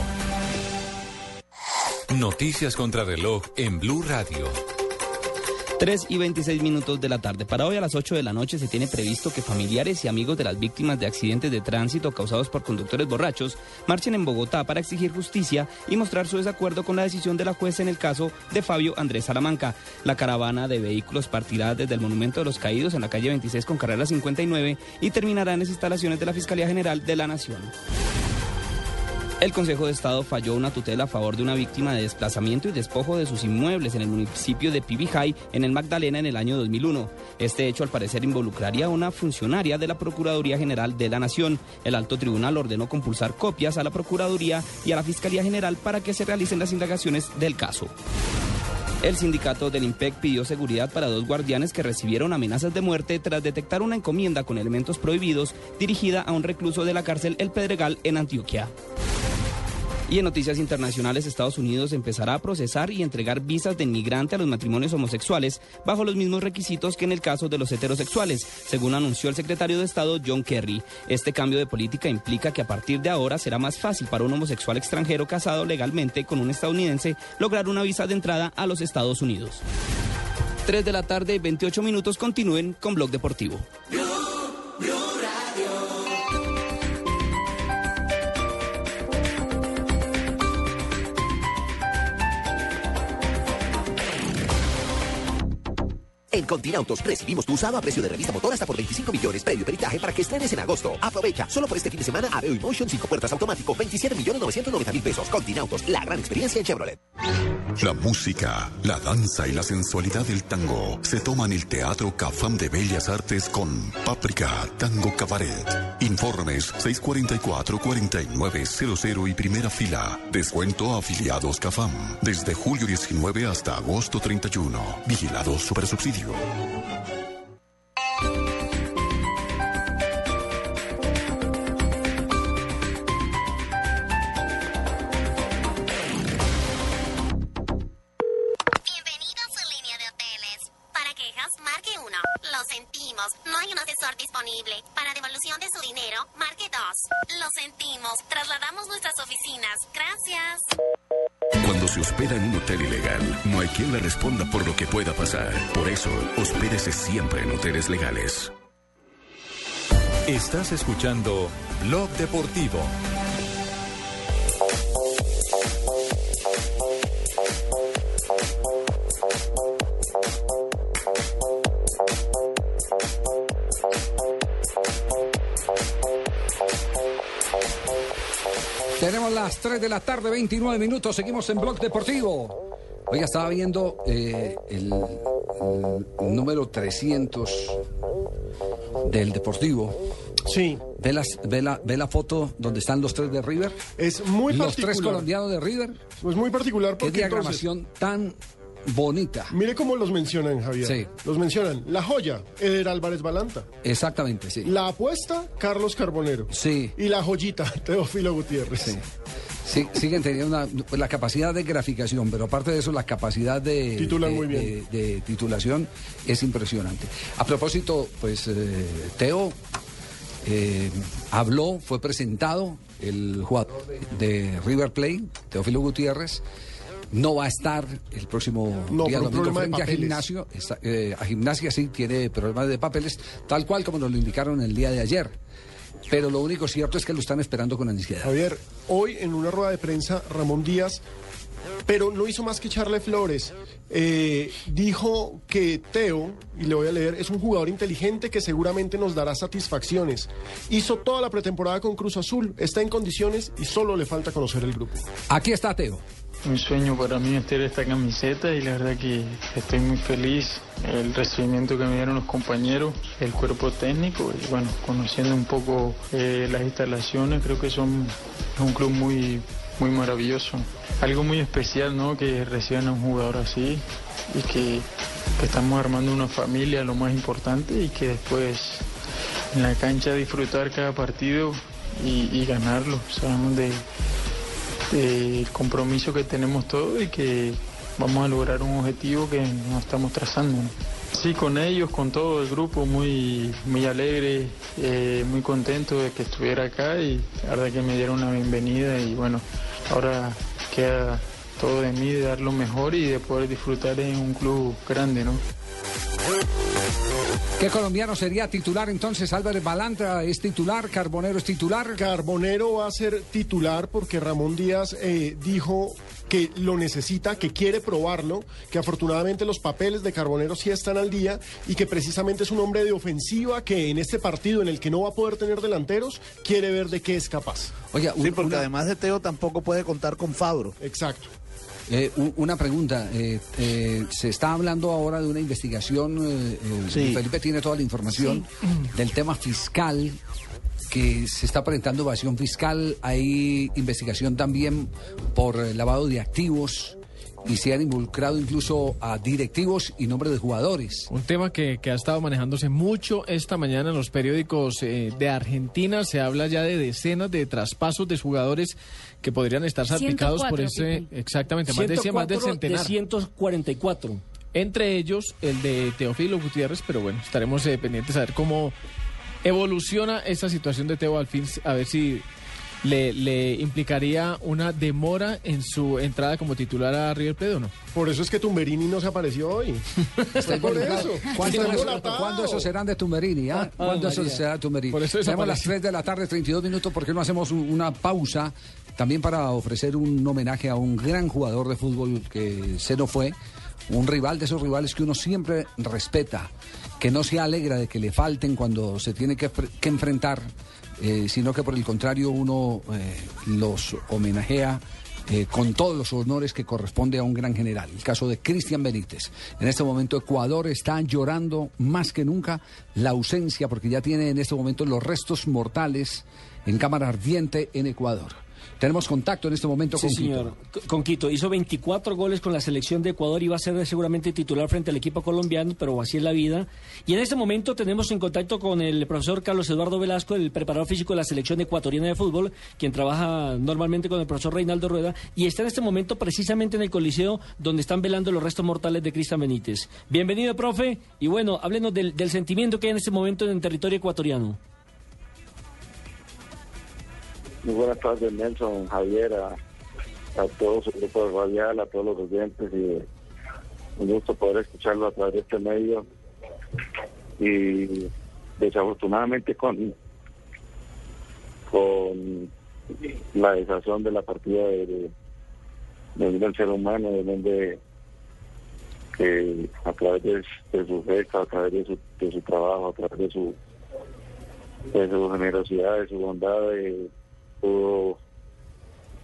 Noticias contra reloj en Blue Radio. 3 y 26 minutos de la tarde. Para hoy a las 8 de la noche se tiene previsto que familiares y amigos de las víctimas de accidentes de tránsito causados por conductores borrachos marchen en Bogotá para exigir justicia y mostrar su desacuerdo con la decisión de la jueza en el caso de Fabio Andrés Salamanca. La caravana de vehículos partirá desde el Monumento de los Caídos en la calle 26 con carrera 59 y terminará en las instalaciones de la Fiscalía General de la Nación. El Consejo de Estado falló una tutela a favor de una víctima de desplazamiento y despojo de sus inmuebles en el municipio de Pibijay, en el Magdalena, en el año 2001. Este hecho, al parecer, involucraría a una funcionaria de la Procuraduría General de la Nación. El alto tribunal ordenó compulsar copias a la Procuraduría y a la Fiscalía General para que se realicen las indagaciones del caso. El sindicato del IMPEC pidió seguridad para dos guardianes que recibieron amenazas de muerte tras detectar una encomienda con elementos prohibidos dirigida a un recluso de la cárcel El Pedregal en Antioquia. Y en noticias internacionales, Estados Unidos empezará a procesar y entregar visas de inmigrante a los matrimonios homosexuales bajo los mismos requisitos que en el caso de los heterosexuales, según anunció el secretario de Estado John Kerry. Este cambio de política implica que a partir de ahora será más fácil para un homosexual extranjero casado legalmente con un estadounidense lograr una visa de entrada a los Estados Unidos. 3 de la tarde, 28 minutos, continúen con Blog Deportivo. En Continautos recibimos tu usado a precio de revista motor hasta por 25 millones previo peritaje para que estrenes en agosto. Aprovecha, solo por este fin de semana Aveo y Motion 5 puertas automático 27 millones 990 mil pesos. Continautos, la gran experiencia en Chevrolet. La música, la danza y la sensualidad del tango se toman el Teatro Cafam de Bellas Artes con Páprica Tango Cabaret. Informes 644-4900 y primera fila. Descuento a afiliados Cafam. Desde julio 19 hasta agosto 31. Vigilado Supersubsidio. Bienvenido a su línea de hoteles. Para quejas, marque 1. Lo sentimos, no hay un asesor disponible. Para devolución de su dinero, marque 2. Lo sentimos, trasladamos nuestras oficinas. Gracias. Cuando se hospeda en un hotel ilegal, no hay quien le responda por lo que pueda pasar. Por eso, hospédese siempre en hoteles legales. Estás escuchando Blog Deportivo. Tenemos las 3 de la tarde, 29 minutos. Seguimos en Blog Deportivo. Oiga, estaba viendo eh, el, el número 300 del Deportivo. Sí. ¿Ve, las, ve, la, ¿Ve la foto donde están los tres de River? Es muy Los particular. tres colombianos de River. Es muy particular Qué porque diagramación tan bonita. Mire cómo los mencionan, Javier. Sí. Los mencionan. La joya, Eder Álvarez Balanta. Exactamente, sí. La apuesta, Carlos Carbonero. Sí. Y la joyita, (laughs) Teófilo Gutiérrez. Sí. Sí, siguen teniendo una, la capacidad de graficación, pero aparte de eso, la capacidad de, Titulan de- muy bien. de- de titulación es impresionante. A propósito, pues eh, Teo eh, habló, fue presentado el jugador de River Plate, Teófilo Gutiérrez. No va a estar el próximo No, día domingo frente a gimnasio. Está- eh, a gimnasia sí tiene problemas de papeles, tal cual como nos lo indicaron el día de ayer. Pero lo único cierto es que lo están esperando con ansiedad. Javier, hoy en una rueda de prensa, Ramón Díaz, pero no hizo más que echarle flores. Eh, dijo que Teo, y le voy a leer, es un jugador inteligente que seguramente nos dará satisfacciones. Hizo toda la pretemporada con Cruz Azul, está en condiciones y solo le falta conocer el grupo. Aquí está Teo. Un sueño para mí vestir esta camiseta y la verdad que estoy muy feliz. El recibimiento que me dieron los compañeros, el cuerpo técnico y bueno, conociendo un poco eh, las instalaciones, creo que son un club muy muy maravilloso. Algo muy especial, ¿no? Que reciban a un jugador así y que, que estamos armando una familia, lo más importante, y que después en la cancha disfrutar cada partido y, y ganarlo. Sabemos de, del compromiso que tenemos todos y que vamos a lograr un objetivo que nos estamos trazando. Sí, con ellos, con todo el grupo, muy, muy alegre, eh, muy contento de que estuviera acá y la verdad que me dieron una bienvenida y bueno, ahora queda todo de mí de dar lo mejor y de poder disfrutar en un club grande, ¿no? ¿Qué colombiano sería titular entonces? Álvarez Balanta es titular, Carbonero es titular. Carbonero va a ser titular porque Ramón Díaz eh, dijo que lo necesita, que quiere probarlo, que afortunadamente los papeles de Carbonero sí están al día y que precisamente es un hombre de ofensiva que en este partido en el que no va a poder tener delanteros, quiere ver de qué es capaz. Oye, sí, porque además de Teo tampoco puede contar con Fabro. Exacto. Eh, una pregunta. eh, eh, se está hablando ahora de una investigación. eh, eh, Sí. Felipe tiene toda la información del tema fiscal que se está presentando evasión fiscal. Hay investigación también por eh, lavado de activos y se han involucrado incluso a directivos y nombres de jugadores. Un tema que, que ha estado manejándose mucho esta mañana en los periódicos eh, de Argentina. Se habla ya de decenas de traspasos de jugadores que podrían estar salpicados por 104, ese. Pipi. Exactamente, más de, más del 104 centenar. de 144. Entre ellos el de Teófilo Gutiérrez, pero bueno, estaremos eh, pendientes a ver cómo evoluciona esta situación de Teo al fin, a ver si le, le implicaría una demora en su entrada como titular a River Plate o no. Por eso es que Tumberini no se apareció hoy. (laughs) Por eso. ¿Cuándo, eso- cuándo esos serán de Tumberini? ah? Ah, ¿Cuándo esos María. serán de Tumberini? Por eso Tenemos las desapareció. 3 de la tarde, 32 minutos. ¿Por qué no hacemos un- una pausa también para ofrecer un homenaje a un gran jugador de fútbol que se nos fue? Un rival de esos rivales que uno siempre respeta, que no se alegra de que le falten cuando se tiene que, que enfrentar, eh, sino que por el contrario uno eh, los homenajea eh, con todos los honores que corresponde a un gran general. El caso de Cristian Benítez. En este momento Ecuador está llorando más que nunca la ausencia, porque ya tiene en este momento los restos mortales en cámara ardiente en Ecuador. Tenemos contacto en este momento Sí, con señor. Quito. Con Quito. Hizo 24 goles con la selección de Ecuador. Iba a ser seguramente titular frente al equipo colombiano, pero así es la vida. Y en este momento tenemos en contacto con el profesor Carlos Eduardo Velasco, el preparador físico de la selección ecuatoriana de fútbol, quien trabaja normalmente con el profesor Reinaldo Rueda. Y está en este momento precisamente en el Coliseo donde están velando los restos mortales de Cristian Benítez. Bienvenido, profe. Y bueno, háblenos del, del sentimiento que hay en este momento en el territorio ecuatoriano. Muy buenas tardes, Nelson, Javier, a, a todo su grupo de radial, a todos los oyentes y un gusto poder escucharlo a través de este medio. Y desafortunadamente con, con la desazón de la partida de, de, de un ser humano, de donde que a través de, de su gesta, a través de su, trabajo, a través de su, de su generosidad, de su bondad, eh, pudo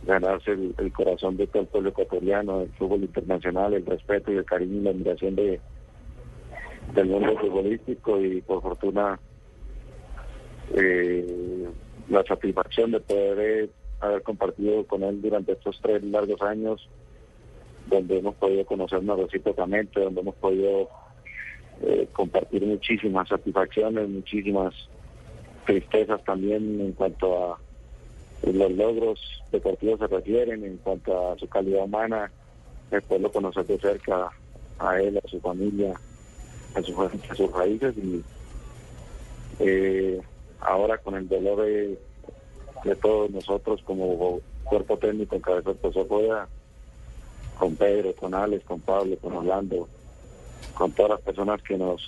ganarse el, corazón de todo el pueblo ecuatoriano, el fútbol internacional, el respeto y el cariño y la admiración de del mundo futbolístico y por fortuna eh, la satisfacción de poder eh, haber compartido con él durante estos tres largos años donde hemos podido conocernos recíprocamente, donde hemos podido eh, compartir muchísimas satisfacciones, muchísimas tristezas también en cuanto a los logros deportivos se refieren, en cuanto a su calidad humana, el poderlo conocer de cerca a él, a su familia, a, su- a sus raíces y eh, ahora con el dolor de, de todos nosotros como cuerpo técnico en cabeza del profesor Joya, con Pedro, con Alex, con Pablo, con Orlando, con todas las personas que nos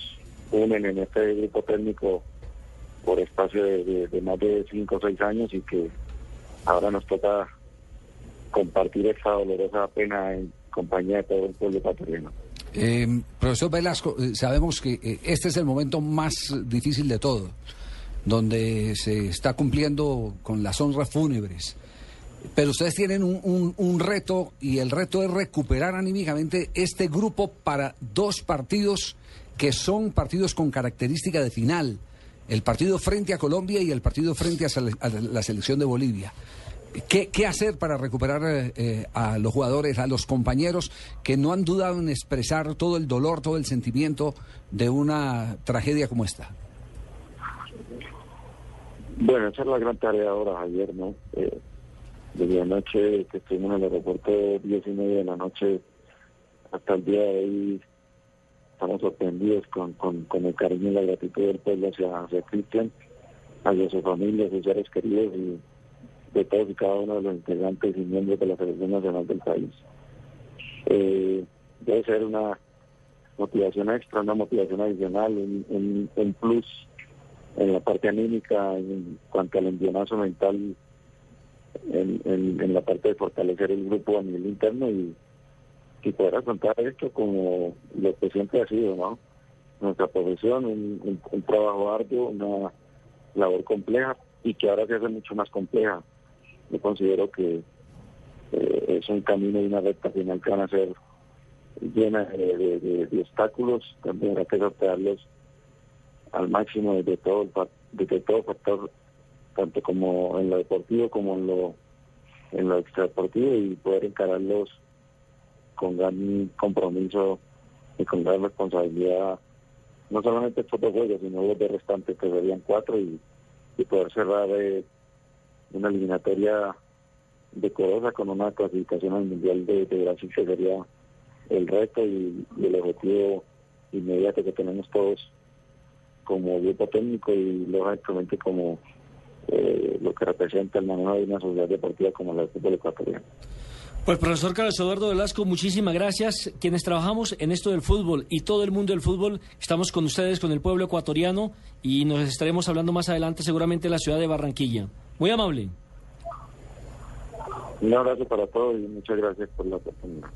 unen en este grupo técnico por espacio de, de- más de cinco o seis años y que ahora nos toca compartir esta dolorosa pena en compañía de todo el pueblo ecuatoriano. Eh, profesor Velasco, eh, sabemos que eh, este es el momento más difícil de todo, donde se está cumpliendo con las honras fúnebres. Pero ustedes tienen un- un reto y el reto es recuperar anímicamente este grupo para dos partidos que son partidos con característica de final. El partido frente a Colombia y el partido frente a, a la selección de Bolivia. ¿Qué, hacer para recuperar eh, a los jugadores, a los compañeros que no han dudado en expresar todo el dolor, todo el sentimiento de una tragedia como esta? Bueno, esa es la gran tarea ahora, Javier, ¿no? Eh, desde anoche que estuvimos en el aeropuerto, 10 y media de la noche, hasta el día de hoy, estamos sorprendidos con, con, con el cariño y la gratitud del pueblo hacia, hacia Cristian, hacia su familia, sus seres queridos y de todos y cada uno de los integrantes y miembros de la Selección Nacional del país. Eh, debe ser una motivación extra, una motivación adicional, un, un, un plus en la parte anímica, en cuanto al envionazo mental, en, en, en la parte de fortalecer el grupo a nivel interno y, y poder afrontar esto como lo que siempre ha sido, ¿no? Nuestra profesión, un, trabajo arduo, una labor compleja y que ahora se hace mucho más compleja. Yo considero que eh, es un camino y una recta final que van a ser llena de, obstáculos, también habrá que sortearlos al máximo desde todo el desde todo factor tanto como en lo deportivo como en lo en lo extradeportivo y poder encararlos con gran compromiso y con gran responsabilidad no solamente estos dos juegos sino los de restantes que serían cuatro y, y poder cerrar eh, una eliminatoria decorosa con una clasificación al mundial de, de Brasil que sería el reto y, el objetivo inmediato que tenemos todos como grupo técnico y lógicamente como eh, lo que representa el manejo de una sociedad deportiva como la del fútbol ecuatoriano. Pues profesor Carlos Eduardo Velasco, muchísimas gracias. Quienes trabajamos en esto del fútbol y todo el mundo del fútbol, estamos con ustedes, con el pueblo ecuatoriano y nos estaremos hablando más adelante seguramente en la ciudad de Barranquilla. Muy amable. Un abrazo para todos y muchas gracias por la oportunidad.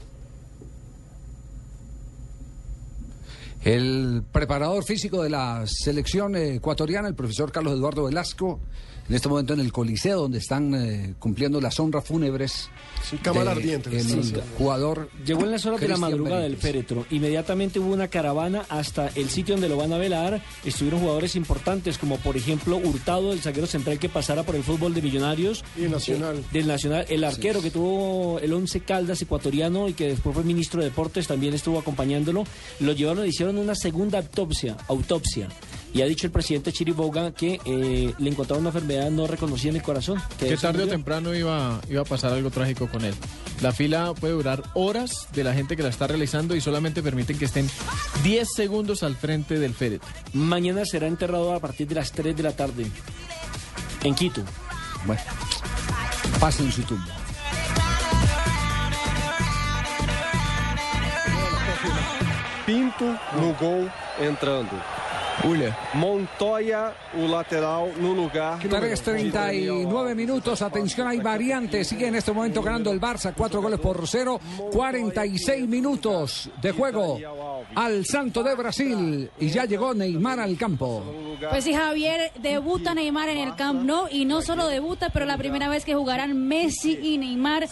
El preparador físico de la selección ecuatoriana, el profesor Carlos Eduardo Velasco, en este momento en el Coliseo, donde están eh, cumpliendo las honras fúnebres. cámara ardiente, El sí, jugador. Llegó en las horas de la madrugada del Benítez. féretro. Inmediatamente hubo una caravana hasta el sitio donde lo van a velar. Estuvieron jugadores importantes, como por ejemplo Hurtado, el zaguero central que pasara por el fútbol de Millonarios. Y el Nacional. Eh, del Nacional. El arquero que tuvo el Once Caldas ecuatoriano y que después fue ministro de Deportes también estuvo acompañándolo. Lo llevaron, le hicieron una segunda autopsia. autopsia. Y ha dicho el presidente Chiriboga que eh, le encontraron una enfermedad no reconocida en el corazón. Que tarde o temprano iba, iba a pasar algo trágico con él. La fila puede durar horas de la gente que la está realizando y solamente permiten que estén 10 segundos al frente del féretro. Mañana será enterrado a partir de las 3 de la tarde en Quito. Bueno, pasen su tumba. Pinto no gol entrando. Montoya, o lateral, no lugar. 3.39 minutos, atención, hay variantes. Sigue en este momento ganando el Barça, cuatro goles por cero. 46 minutos de juego al Santo de Brasil. Y ya llegó Neymar al campo. Pues sí, Javier, debuta Neymar en el Camp Nou y no solo debuta, pero la primera vez que jugarán Messi y Neymar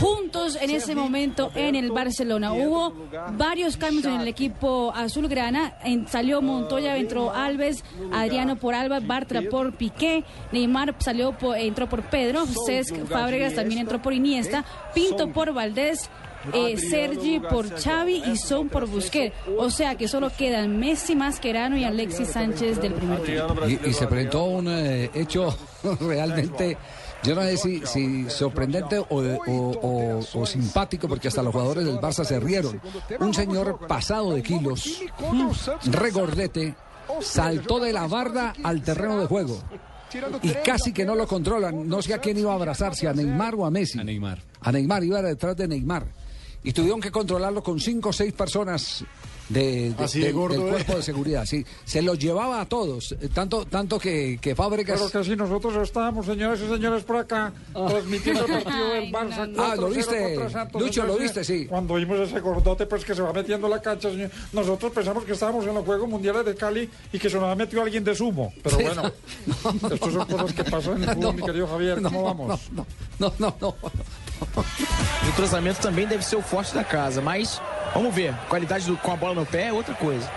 juntos en ese momento en el Barcelona. Hubo varios cambios en el equipo azulgrana, en- salió Montoya, entró Alves, Adriano por Alba, Bartra por Piqué, Neymar salió por- entró por Pedro, Cesc Fábregas también entró por Iniesta, Pinto por Valdés, eh, Sergi por Xavi y Son por Busquets. O sea que solo quedan Messi, Mascherano y Alexis Sánchez del primer tiempo. Y, y se presentó un eh, hecho (laughs) realmente, yo no sé si, si sorprendente o, o- o- o simpático, porque hasta los jugadores del Barça se rieron. Un señor pasado de kilos, regordete, saltó de la barda al terreno de juego. Y casi que no lo controlan. No sé a quién iba a abrazar, si a Neymar o a Messi. A Neymar. A Neymar, iba detrás de Neymar. Y tuvieron que controlarlo con cinco o seis personas de, de- de del- gordo, del ¿eh? cuerpo de seguridad. Sí, se los llevaba a todos. eh, Tanto, tanto que, que Fábregas. Pero que si nosotros estábamos, señores y señores, por acá, transmitiendo el partido del Barça. Ah, ¿lo 4-0 viste? Santos. Lucho, ¿lo viste? Sí. Cuando vimos ese gordote, pues que se va metiendo la cancha, señor, nosotros pensamos que estábamos en los Juegos Mundiales de Cali y que se nos ha metido alguien de sumo. Pero Sí, bueno, (laughs) estas son cosas que pasan en el fútbol, mi querido Javier. ¿Cómo vamos? No, no, no. O entrosamento também deve ser o forte da casa, mas vamos ver. Qualidade do- com a bola no pé é outra coisa.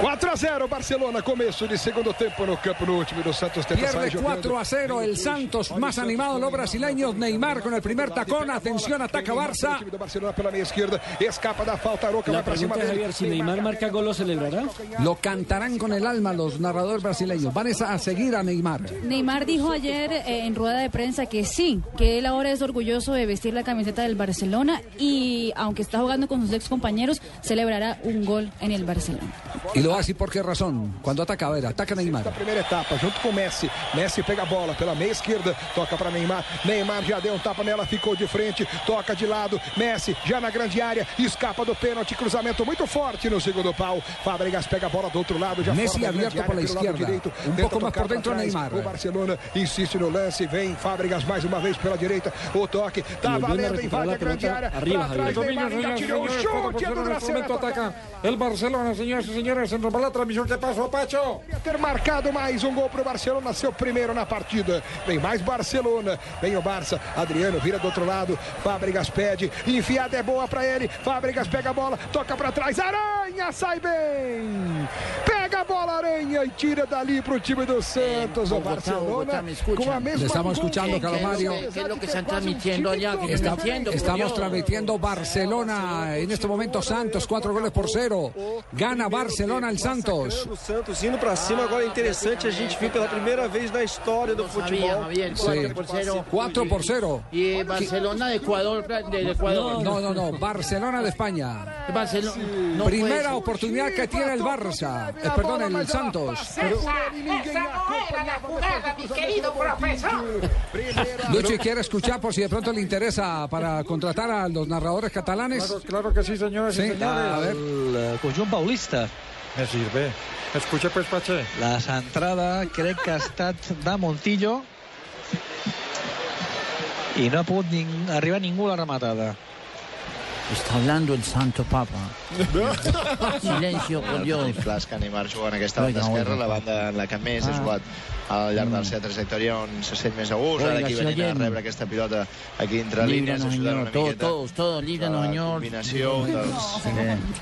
4 a 0 Barcelona, começo de segundo tempo no campo no último do Santos Pierde sair jogando. 4 a 0 el Santos, más animado los brasileños. Neymar con el primer tacón. Atención, ataca Barça. Barcelona pela meia esquerda, escapa da falta, Aroca La pregunta es. Javier, si Neymar marca gol, ¿lo celebrará? Lo cantarán con el alma los narradores brasileños. Van a a seguir a Neymar. Neymar dijo ayer eh, en rueda de prensa que sí, que él ahora es orgulloso de vestir la camiseta del Barcelona y aunque está jugando con sus ex compañeros, celebrará un gol en el Barcelona. Y lo hace por qué razón. Cuando ataca, a ver, ataca Neymar. Da primeira etapa, junto com Messi. Messi pega a bola pela meia esquerda, toca para Neymar. Neymar já deu um tapa nela, ficou de frente, toca de lado. Messi já na grande área, escapa do pênalti, cruzamento muito forte no segundo pau. Fábricas pega a bola do outro lado, já Messi área, pela izquierda. direito. Um pouco mais por dentro, trás. Neymar. O Barcelona insiste no lance, vem Fábricas mais uma vez pela direita. O toque, tá valendo, invade a grande área. arriba, Pra trás. Neymar tirou o chute, do momento ataca el Barcelona, señores y señores. Se nos va la transmisión. ¿Qué pasó, Pacho? Ter marcado mais um gol pro Barcelona, seu primeiro na partida. Vem mais Barcelona, vem o Barça. Adriano vira do outro lado. Fábricas pede, enfiada é boa pra ele. Fábricas pega a bola, toca pra trás. Aranha sai bem. Pega a bola, Aranha e tira dali pro time do Santos. o Barcelona com a mesma. Le estamos escuchando, Calamario. ¿Qué es lo que están transmitiendo allá? Que Está- no entiendo, por estamos transmitiendo Barcelona. En este momento Santos, cuatro goles por cero. Gana Barcelona el Santos. Santos indo pra cima. Agora é interessante a gente viu pela primeira vez na história do futebol. Javier, Sí. 4 por 0. 4 por 0. Y Barcelona de Ecuador, de Ecuador. No, no, no. Barcelona de España. Barcelona. no Primera oportunidad que tiene el Barça. Eh, perdón, el Santos. mi querido profesor. (laughs) Lucho, ¿y quiere escuchar por si de pronto le interesa para contratar a los narradores catalanes? Claro, claro que sí, señores Sí, y señores. a ver. El conjunt paulista. Me sirve. Escucha pues, Pache. La centrada crec que ha estat de Montillo i no ha pogut ning arribar ningú a la rematada. Está hablando el Santo Papa. Silencio, por Dios. Flas que Neymar juga en aquesta banda Oiga, esquerra, oiga. la banda en la que més ha Ah. jugat al llarg de la seva trajectòria on se sent més a gust, ara aquí venint a rebre aquesta pilota aquí entre línies, Líbranos, ajudant una Todos, miqueta todos, todos, líbranos, la Señor. combinació dels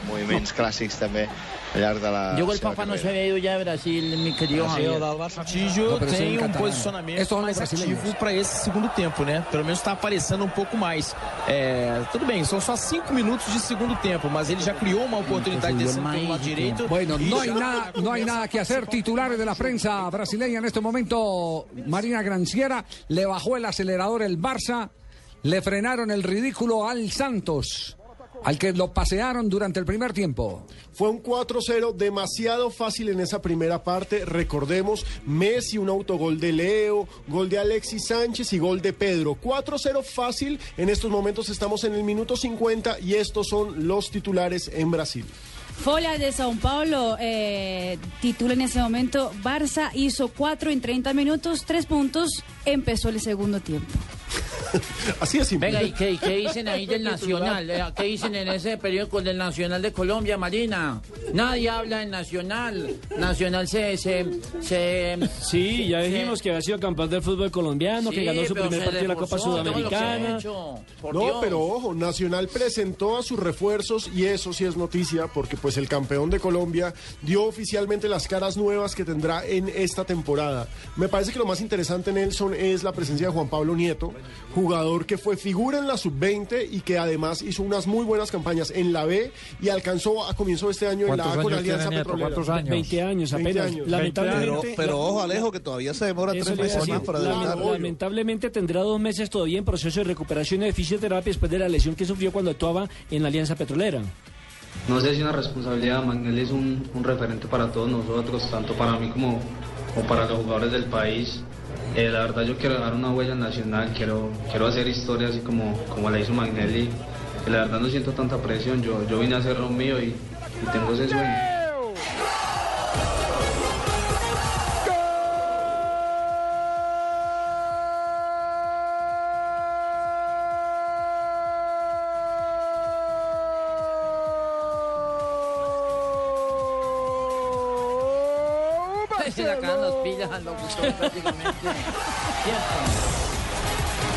moviments clàssics també la Llegó el Papa, no se había ido ya de Brasil, mi querido Javier. Não, isso é em tem um posicionamento mais ativo para esse segundo tempo, né? Pelo menos está aparecendo um pouco mais. É, tudo bem, são só cinco minutos de segundo tempo, mas ele já criou uma oportunidade desse pelo lado direito. Bueno, no hay já- nada, no hay nada que hacer. Titulares de la prensa brasileña en este momento, Marina Granciera le bajó el acelerador el Barça, le frenaron el ridículo al Santos, al que lo pasearon durante el primer tiempo. Fue un 4-0 demasiado fácil en esa primera parte. Recordemos, Messi, un autogol de Leo, gol de Alexis Sánchez y gol de Pedro. 4-0 fácil. En estos momentos estamos en el minuto 50 y estos son los titulares en Brasil. Folha de Sao Paulo eh, titula en ese momento, Barça hizo 4 en 30 minutos, 3 puntos, empezó el segundo tiempo. (laughs) Así es simple. Venga, ¿y qué, dicen ahí del (laughs) Nacional? Eh, ¿Qué dicen en ese periódico del Nacional de Colombia, Marina? Nadie habla del Nacional. Nacional se... se, se Sí, ya se- dijimos que había sido campeón del fútbol colombiano, que ganó su primer partido en la Copa Sudamericana. hecho. No, Dios. pero ojo, Nacional presentó a sus refuerzos y eso sí es noticia porque pues el campeón de Colombia dio oficialmente las caras nuevas que tendrá en esta temporada. Me parece que lo más interesante, Nelson, es la presencia de Juan Pablo Nieto, jugador que fue figura en la sub-20 y que además hizo unas muy buenas campañas en la B y alcanzó a comienzo de este año en la A ¿Cuántos con años Alianza Nieto? Petrolera. ¿Cuántos años? 20 años 20 apenas. años. Lamentablemente. Pero, pero ojo, Alejo, que todavía se demora tres meses decir. más para debutar. lamentablemente tendrá dos meses todavía en proceso de recuperación y de fisioterapia después de la lesión que sufrió cuando actuaba en la Alianza Petrolera. No sé si una responsabilidad, Magnelli es un, referente para todos nosotros, tanto para mí como, como para los jugadores del país. Eh, la verdad yo quiero dejar una huella nacional, quiero, quiero hacer historia así como, como la hizo Magnelli. La verdad no siento tanta presión, yo, yo vine a hacer lo mío y, y tengo ese sueño. Al locutor prácticamente. Cierto.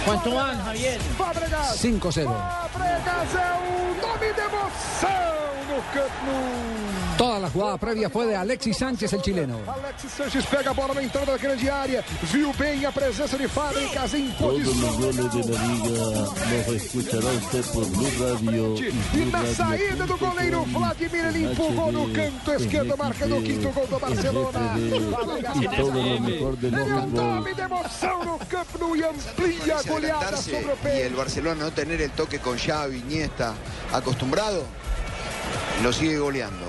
¿Cuánto van, Javier? Fábregas. 5-0. Fábregas é o nome de emoção. Toda la jugada previa fue de Alexis Sánchez, el chileno. Alexis Sanches pega a bola na entrada da grande área. Viu bem a presença de Fábricas em Todos posição. goles de la liga los escuchará usted por Blue Radio y E na saída do goleiro Vladimir, ele empurrou no canto esquerdo, marcando o quinto gol do Barcelona. y todo lo mejor del fútbol. Nome de emoção no Camp Nou e amplia a goleada sobre o y pé. el Barcelona no tener el toque con Xavi, Iniesta, acostumbrado, lo sigue goleando.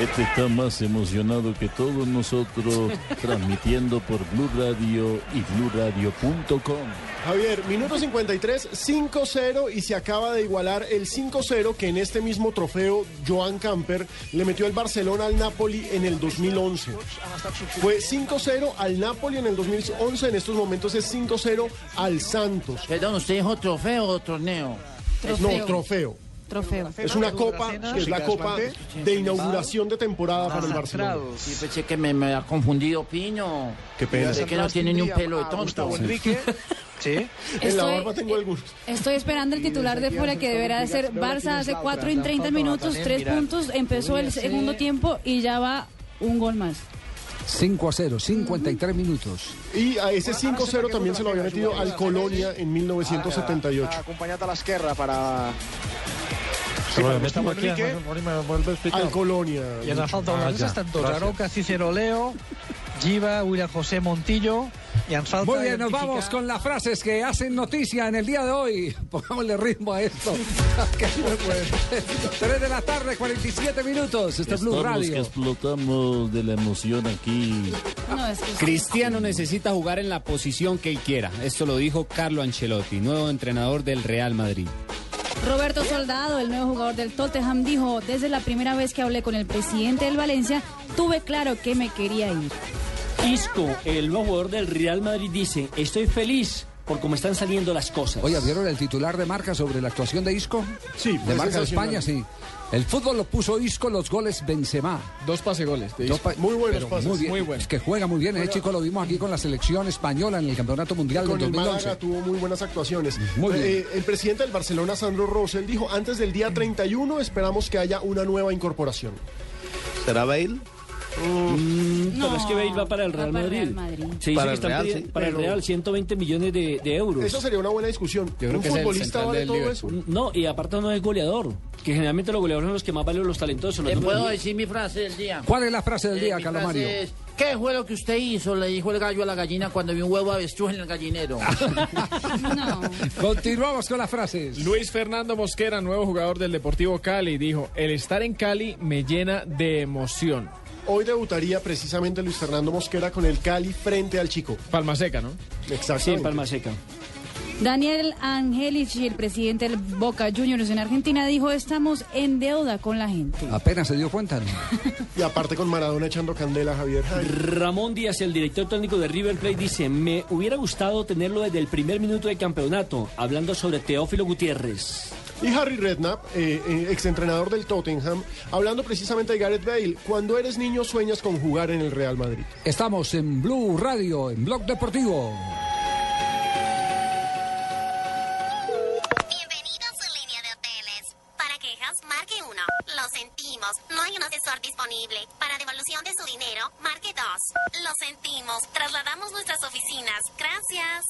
Este está más emocionado que todos nosotros, (laughs) transmitiendo por Blue Radio y BlueRadio.com. Javier, minuto 53, 5-0 y se acaba de igualar el 5-0 que en este mismo trofeo Joan Camper le metió el Barcelona al Napoli en el 2011. Fue 5-0 al Napoli en el 2011, en estos momentos es 5-0 al Santos. Perdón, ¿usted dijo trofeo o torneo? No, trofeo. Trofeo. Es una copa, que es la copa de inauguración de temporada para el Barcelona. Sí, pensé que me, me ha confundido Pino. Qué pena. Pensé que no tiene ni un pelo de tonto. (laughs) Sí. En la Estoy- barba tengo algunos. Estoy esperando el titular de fuera que deberá ser Barça hace 4 y 30 minutos, 3 puntos, empezó el segundo tiempo y ya va un gol más. 5 a 0, 53 minutos. Y a ese 5-0 también se lo había metido al Colonia en 1978. Acompañata a l'esquerra per a... Sí, Enrique. Al Colonia. Y en la falta Ah, holandesa ya, están tots. gracias. Aroca, Cicero Leo, Giva, William José Montillo. Y en falta Muy bien, nos vamos con las frases que hacen noticia en el día de hoy. (laughs) Pongámosle ritmo a esto. Que no puede. 3 de la tarde, 47 minutos. Este es Blue Estamos que Radio. explotamos de la emoción aquí. Cristiano necesita jugar en la posición que él quiera. Esto lo dijo Carlo Ancelotti, nuevo entrenador del Real Madrid. Roberto Soldado, el nuevo jugador del Tottenham, dijo, desde la primera vez que hablé con el presidente del Valencia, tuve claro que me quería ir. Isco, el nuevo jugador del Real Madrid, dice, estoy feliz por cómo están saliendo las cosas. Oye, ¿vieron el titular de marca sobre la actuación de Isco? Sí, De fue marca de. España, sí. El fútbol lo puso Isco, los goles Benzema. Dos pase goles. de Dos pa- Muy buenos pases. Muy bien. Muy bueno. Es que juega muy bien. El chico lo vimos aquí con la selección española en el Campeonato Mundial Con del el 2011. Málaga tuvo muy buenas actuaciones. Muy bien. Eh, el presidente del Barcelona, Sandro Rosell, dijo, antes del día 31 esperamos que haya una nueva incorporación. ¿Será Bale? Mm, pero es que Bale va para el Real para Madrid. Real Madrid. Se dice Para que el están Real, pidiendo- sí. para el Real 120 millones de, de euros. Eso sería una buena discusión. creo ¿Un futbolista central vale del todo Liverpool. eso? No, y aparte no es goleador. Que generalmente los goleadores son los que más valen los talentosos. los ¿Le números puedo decir mi frase del día? ¿Cuál es la frase del Eh, día, mi Carlos frase Mario? es, ¿Qué fue lo que usted hizo? Le dijo el gallo a la gallina cuando vio un huevo avestruz en el gallinero. (laughs) No. Continuamos con las frases. Luis Fernando Mosquera, nuevo jugador del Deportivo Cali, dijo, el estar en Cali me llena de emoción. Hoy debutaría precisamente Luis Fernando Mosquera con el Cali frente al Chico. Palma seca, ¿no? Exacto. Sí, en Palma Seca. Daniel Angelici, el presidente del Boca Juniors en Argentina, dijo, estamos en deuda con la gente. Apenas se dio cuenta. ¿no? (laughs) Y aparte con Maradona echando candela, Javier. Ay, Ramón Díaz, el director técnico de River Plate, dice, me hubiera gustado tenerlo desde el primer minuto del campeonato, hablando sobre Teófilo Gutiérrez. Y Harry Redknapp, eh, eh, exentrenador del Tottenham, hablando precisamente de Gareth Bale. Cuando eres niño sueñas con jugar en el Real Madrid. Estamos en Blue Radio, en Blog Deportivo. No hay un asesor disponible. Para devolución de su dinero, marque 2. Lo sentimos, trasladamos nuestras oficinas. Gracias.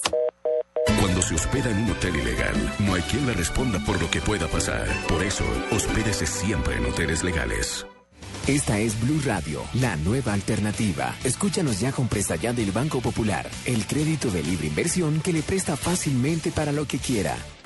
Cuando se hospeda en un hotel ilegal, no hay quien le responda por lo que pueda pasar. Por eso, hospédese siempre en hoteles legales. Esta es Blue Radio, la nueva alternativa. Escúchanos ya con Presta Ya del Banco Popular, el crédito de libre inversión que le presta fácilmente para lo que quiera.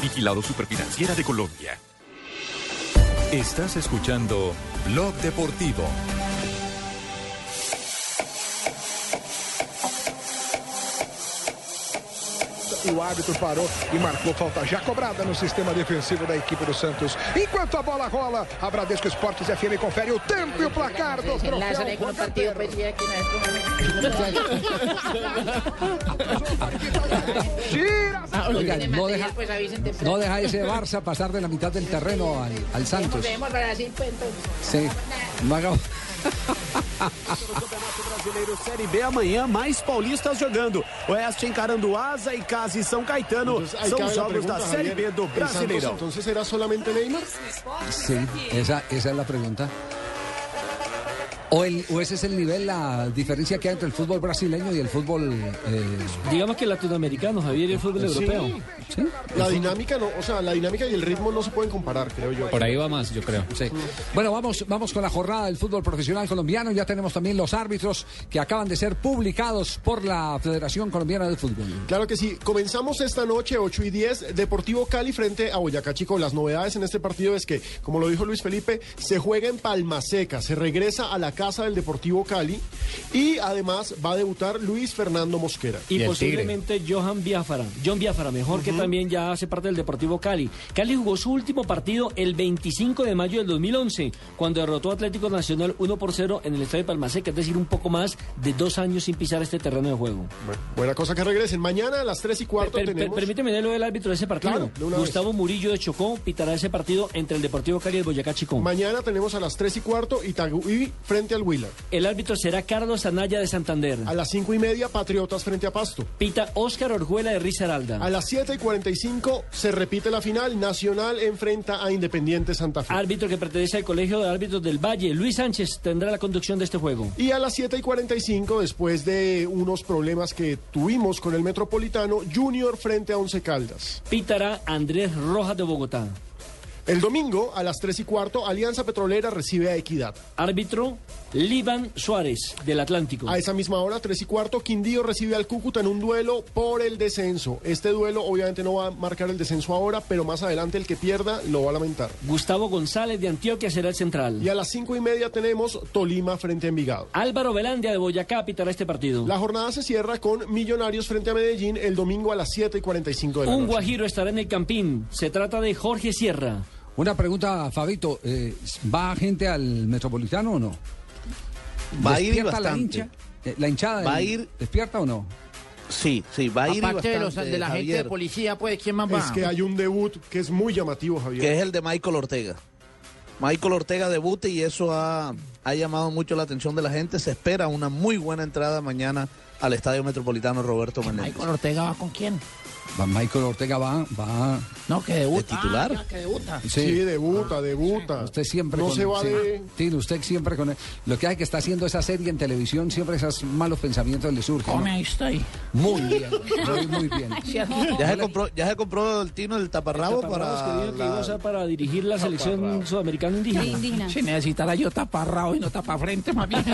vigilado superfinanciera de Colombia. Estás escuchando Blog Deportivo. O árbitro parou e marcou falta já cobrada no sistema defensivo da equipe do Santos. Enquanto a bola rola, a Bradesco Esportes FM confere o tempo e o placar do troféu. Oiga, no deja, no deja ese Barça pasar de la mitad del terreno al, al Santos. Sí, no haga- Brasileiro Série B amanhã, mais paulistas jogando. Oeste encarando Asa e Casa e São Caetano. Ahí São jogos da Série B do ¿el Santos Brasileirão. entonces era solamente Neymar? Sí, esa, esa es la pregunta. O, el, o ese es el nivel, la diferencia que hay entre el fútbol brasileño y el fútbol... eh, Digamos que el latinoamericano, Javier, y el fútbol Sí. europeo. La dinámica no, o sea, la dinámica y el ritmo no se pueden comparar, creo yo. Por ahí va más, yo creo. Sí. Bueno, vamos, vamos con la jornada del fútbol profesional colombiano. Ya tenemos también los árbitros que acaban de ser publicados por la Federación Colombiana de Fútbol. Claro que sí. Comenzamos esta noche, 8 y 10, Deportivo Cali frente a Boyacá Chico. Las novedades en este partido es que, como lo dijo Luis Felipe, se juega en Palma Seca, se regresa a la casa del Deportivo Cali y además va a debutar Luis Fernando Mosquera. Y, posiblemente Johan Biafara, John Biafara, mejor que también ya hace parte del Deportivo Cali. Cali jugó su último partido el 25 de mayo del 2011, cuando derrotó a Atlético Nacional 1 por 0 en el Estadio de Palmaseca, es decir, un poco más de dos años sin pisar este terreno de juego. Buena cosa que regresen. Mañana a las 3 y cuarto Per- per- tenemos... permíteme leerlo del árbitro de ese partido. Claro, de una Gustavo Murillo de Chocó pitará ese partido entre el Deportivo Cali y el Boyacá Chicó. Mañana tenemos a las 3 y cuarto Itagüí frente al Huila. El árbitro será Carlos Anaya de Santander. A las 5 y media Patriotas frente a Pasto. Pita Óscar Orjuela de Risaralda. A las 7 y 45 se repite la final. Nacional enfrenta a Independiente Santa Fe. Árbitro que pertenece al Colegio de Árbitros del Valle, Luis Sánchez, tendrá la conducción de este juego. Y a las 7 y 45, después de unos problemas que tuvimos con el Metropolitano, Junior frente a Once Caldas. Pitará Andrés Rojas de Bogotá. El domingo, a las 3 y cuarto, Alianza Petrolera recibe a Equidad. Árbitro, Líban Suárez, del Atlántico. A esa misma hora, 3 y cuarto, Quindío recibe al Cúcuta en un duelo por el descenso. Este duelo obviamente no va a marcar el descenso ahora, pero más adelante el que pierda lo va a lamentar. Gustavo González de Antioquia será el central. Y a las 5 y media tenemos Tolima frente a Envigado. Álvaro Velandia de Boyacá pitará este partido. La jornada se cierra con Millonarios frente a Medellín el domingo a las 7 y 45 de la Un noche. guajiro estará en el Campín. Se trata de Jorge Sierra. Una pregunta, Fabito. eh, ¿Va gente al Metropolitano o no? Va a ir y ¿Despierta la bastante. hincha? Eh, ¿La hinchada Va a ir- ¿Despierta o no? Sí, sí, va a ir Aparte de, los, bastante, de la gente de policía, pues, ¿quién más va? Es que hay un debut que es muy llamativo, Javier. que es el de Michael Ortega. Michael Ortega debute y eso ha, ha llamado mucho la atención de la gente. Se espera una muy buena entrada mañana al Estadio Metropolitano Roberto Menéndez. Michael Ortega va con quién? Va- Michael Ortega va, va. No, que debuta. ¿De titular? Ah, que debuta. Sí, debuta, debuta. Usted siempre No con se va sí. de... Sí, usted siempre con él. Lo que hay que está haciendo esa serie en televisión, siempre esos malos pensamientos le surgen. ¿no? Ahí estoy. Muy bien, muy, muy bien. (laughs) Ya se compró, ya se compró el tino del taparrabo Taparrabos que para dijo que la- iba a para dirigir la selección sudamericana indígena. Indígena. Si necesitara yo taparrao y no tapafrente, más (laughs) bien.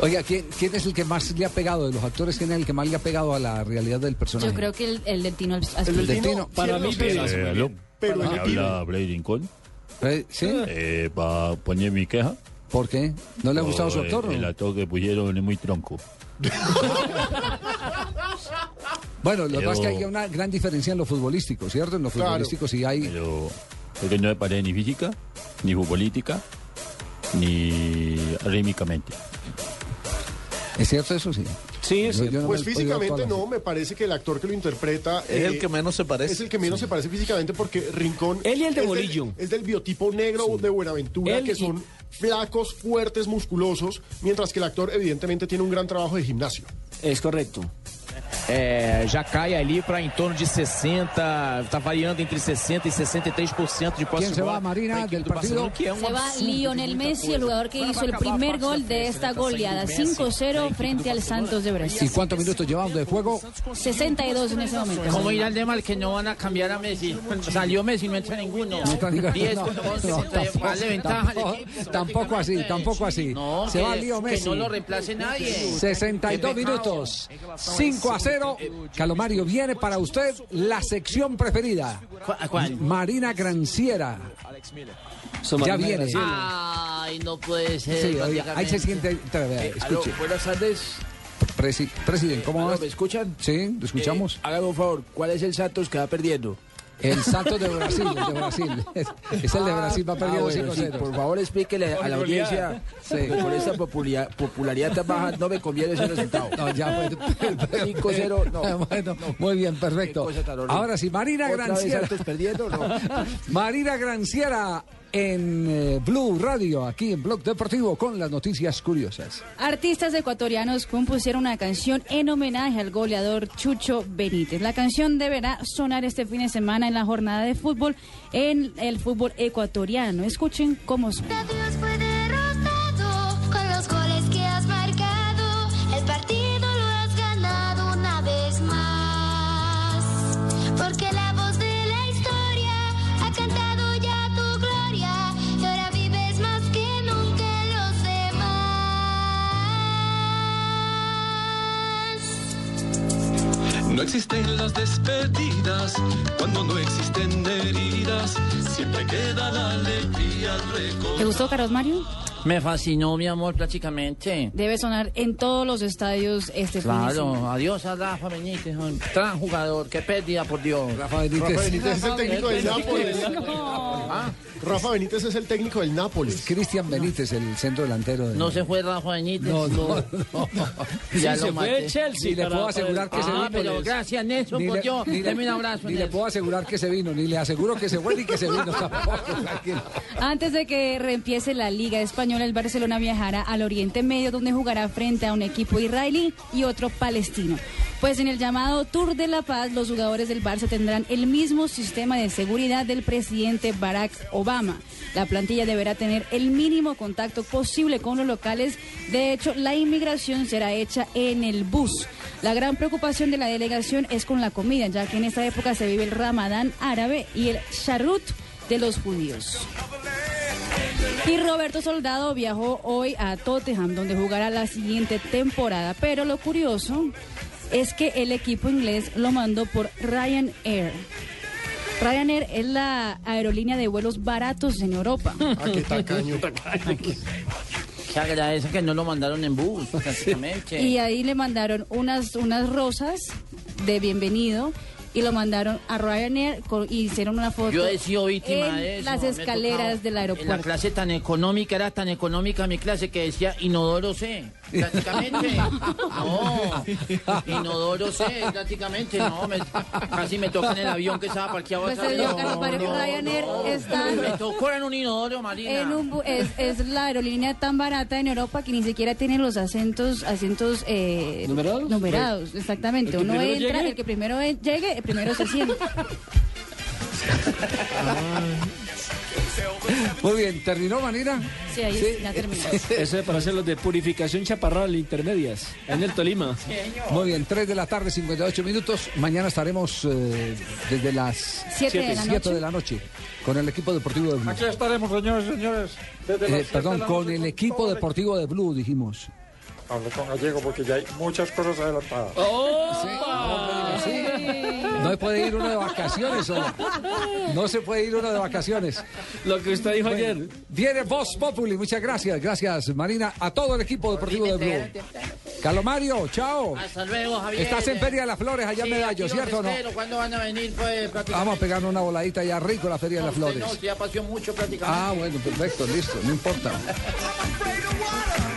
Oiga, ¿quién, quién es el que más le ha pegado de los actores? ¿Quién es el que más le ha pegado a la realidad del personaje? Yo creo que el, el del Tino Asprilla. El del Tino. Para mí, pero- Eh, Pero ¿me el habla Rincón? Eh, ¿Sí? Eh, ¿Para poner mi queja? ¿Por qué? ¿No le ha gustado su actor? El, el actor que pusieron es muy tronco. (laughs) Bueno, lo que pasa es que hay una gran diferencia en lo futbolístico, ¿cierto? En lo Claro. futbolístico sí hay... Pero porque no me parece ni física, ni futbolística, ni anímicamente. ¿Es cierto eso? Sí. Sí, es Yo- cierto. yo no Pues físicamente no, me parece que el actor que lo interpreta... Es el eh, que menos se parece. Es el que menos se parece físicamente porque Rincón... Él y el de es del- Bolillo. es del biotipo negro de Buenaventura, Él que y- son flacos, fuertes, musculosos, mientras que el actor evidentemente tiene un gran trabajo de gimnasio. Es correcto. É, já cai ali para em torno de 60, está variando entre 60 e 63% de posse ¿Quién de se bola Marina, del partido? que é um Se va Lionel Messi, el jugador que hizo el primer gol de esta goleada, 5-0 frente al Santos de ¿Y Brasil. cuántos minutos llevamos de juego? 62 en ese momento. ¿Cómo irá el de mal que no van a cambiar a Messi? Salió Messi, no entra ninguno. No está ninguno. 10 No, con no, 11, tampoco, vale ventaja al tampoco, equipo. tampoco así, tampoco así. No, Se va Leo Messi. que no lo reemplace nadie. 62 Qué pecado. minutos, 5 a 0. Calomario, viene para usted la sección preferida. ¿Cuál? Marina Granciera. Ya viene. Ay, no puede ser. Sí, oiga, ahí se siente. Eh, Escuche. buenas tardes. Presi- presidente, ¿cómo vas? ¿Me escuchan? Sí, lo escuchamos. Eh, hágame un favor, ¿cuál es el Santos que va perdiendo? El Santos de Brasil, el de Brasil. (laughs) Es, el de Brasil, va Ah, perdiendo bueno, 5-0. sí, por favor, explíquele a la audiencia Sí. con esta popularidad, popularidad tan baja no me conviene ese resultado. No, ya, pues, (laughs) 5-0, no. (laughs) Bueno, muy bien, perfecto. Ahora sí, Marina ¿Otra vez Granciera. Santos perdiendo? No. Marina Granciera en eh, Blue Radio, aquí en Blog Deportivo, con las noticias curiosas. Artistas ecuatorianos compusieron una canción en homenaje al goleador Chucho Benítez. La canción deberá sonar este fin de semana en la jornada de fútbol en el fútbol ecuatoriano. Escuchen cómo suena. No existen las despedidas cuando no existen heridas. Siempre queda la alegría al recordar. ¿Te gustó, Carlos Mario? Me fascinó, mi amor, prácticamente. Debe sonar en todos los estadios este fin de semana. Claro, adiós a Rafa Benítez, un gran jugador, qué pérdida, por Dios. Rafa Rafa Benítez es el técnico del Nápoles. (laughs) Ah, Rafa Benítez es el técnico del Nápoles. Cristian Benítez, el centro delantero. de- No se fue Rafa Benítez. No, no, no. (laughs) Ya Sí, lo se fue maté. Chelsea Ni le puedo asegurar que se Ah, vino. pero gracias, Nelson, Ni por le- Dios. ni le- Deme un abrazo, Ni le puedo asegurar que se vino, ni le aseguro que se fue ni que se vino tampoco. (laughs) Antes de que reempiece la Liga Española, el Barcelona viajará al Oriente Medio, donde jugará frente a un equipo israelí y otro palestino. Pues en el llamado Tour de la Paz, los jugadores del Barça tendrán el mismo sistema de seguridad del presidente Barack Obama. La plantilla deberá tener el mínimo contacto posible con los locales. De hecho, la inmigración será hecha en el bus. La gran preocupación de la delegación es con la comida, ya que en esta época se vive el Ramadán árabe y el Sharut de los judíos. Y Roberto Soldado viajó hoy a Tottenham, donde jugará la siguiente temporada. Pero lo curioso es que el equipo inglés lo mandó por Ryanair. Ryanair es la aerolínea de vuelos baratos en Europa. Ah, qué tacaño. (laughs) Se agradece que no lo mandaron en bus, prácticamente. Y ahí le mandaron unas, unas rosas de bienvenido y lo mandaron a Ryanair con- y hicieron una foto Yo he sido víctima en de eso. las escaleras tocado. del En la aeropuerto. clase tan económica, era tan económica mi clase que decía inodoro C. Prácticamente. (laughs) No. Inodoro C, prácticamente. No, me- casi me toca en el avión que estaba parqueado Pues atrás. te digo, No, Carlos Mario, no, Ryanair no. está- Me tocó en un inodoro, Marina. En un bu- es, es la aerolínea tan barata en Europa que ni siquiera tiene los acentos, asientos eh, ¿Numerados? numerados, exactamente. El que Uno entra, llegue. el que primero llegue, primero se siente. Muy bien, ¿terminó Manira? Sí, ahí ya terminó. (laughs) Eso es para hacer los de purificación chaparral intermedias, en el Tolima. Muy bien, 3 de la tarde, 58 minutos. Mañana estaremos eh, desde las Siete de la de la noche con el equipo deportivo de Blue. Aquí estaremos, señores, señores. Desde Eh, perdón, de la con el equipo deportivo de Blue, dijimos. Hable con gallego porque ya hay muchas cosas adelantadas. Sí. No se puede ir uno de vacaciones, o no se puede ir uno de vacaciones. Lo que usted dijo ayer. Viene Voz Populi, muchas gracias, gracias Marina, a todo el equipo deportivo de Blue. Calomario, chao. Hasta luego, Javier. Estás en Feria de las Flores, allá en Sí, Medallo, aquí los ¿cierto o no? ¿Cuándo van a venir? Pues? Vamos a pegar una voladita allá rico en la Feria de las No, Flores. No, ya pasó mucho prácticamente. Ah, bueno, perfecto, listo, no importa. (laughs)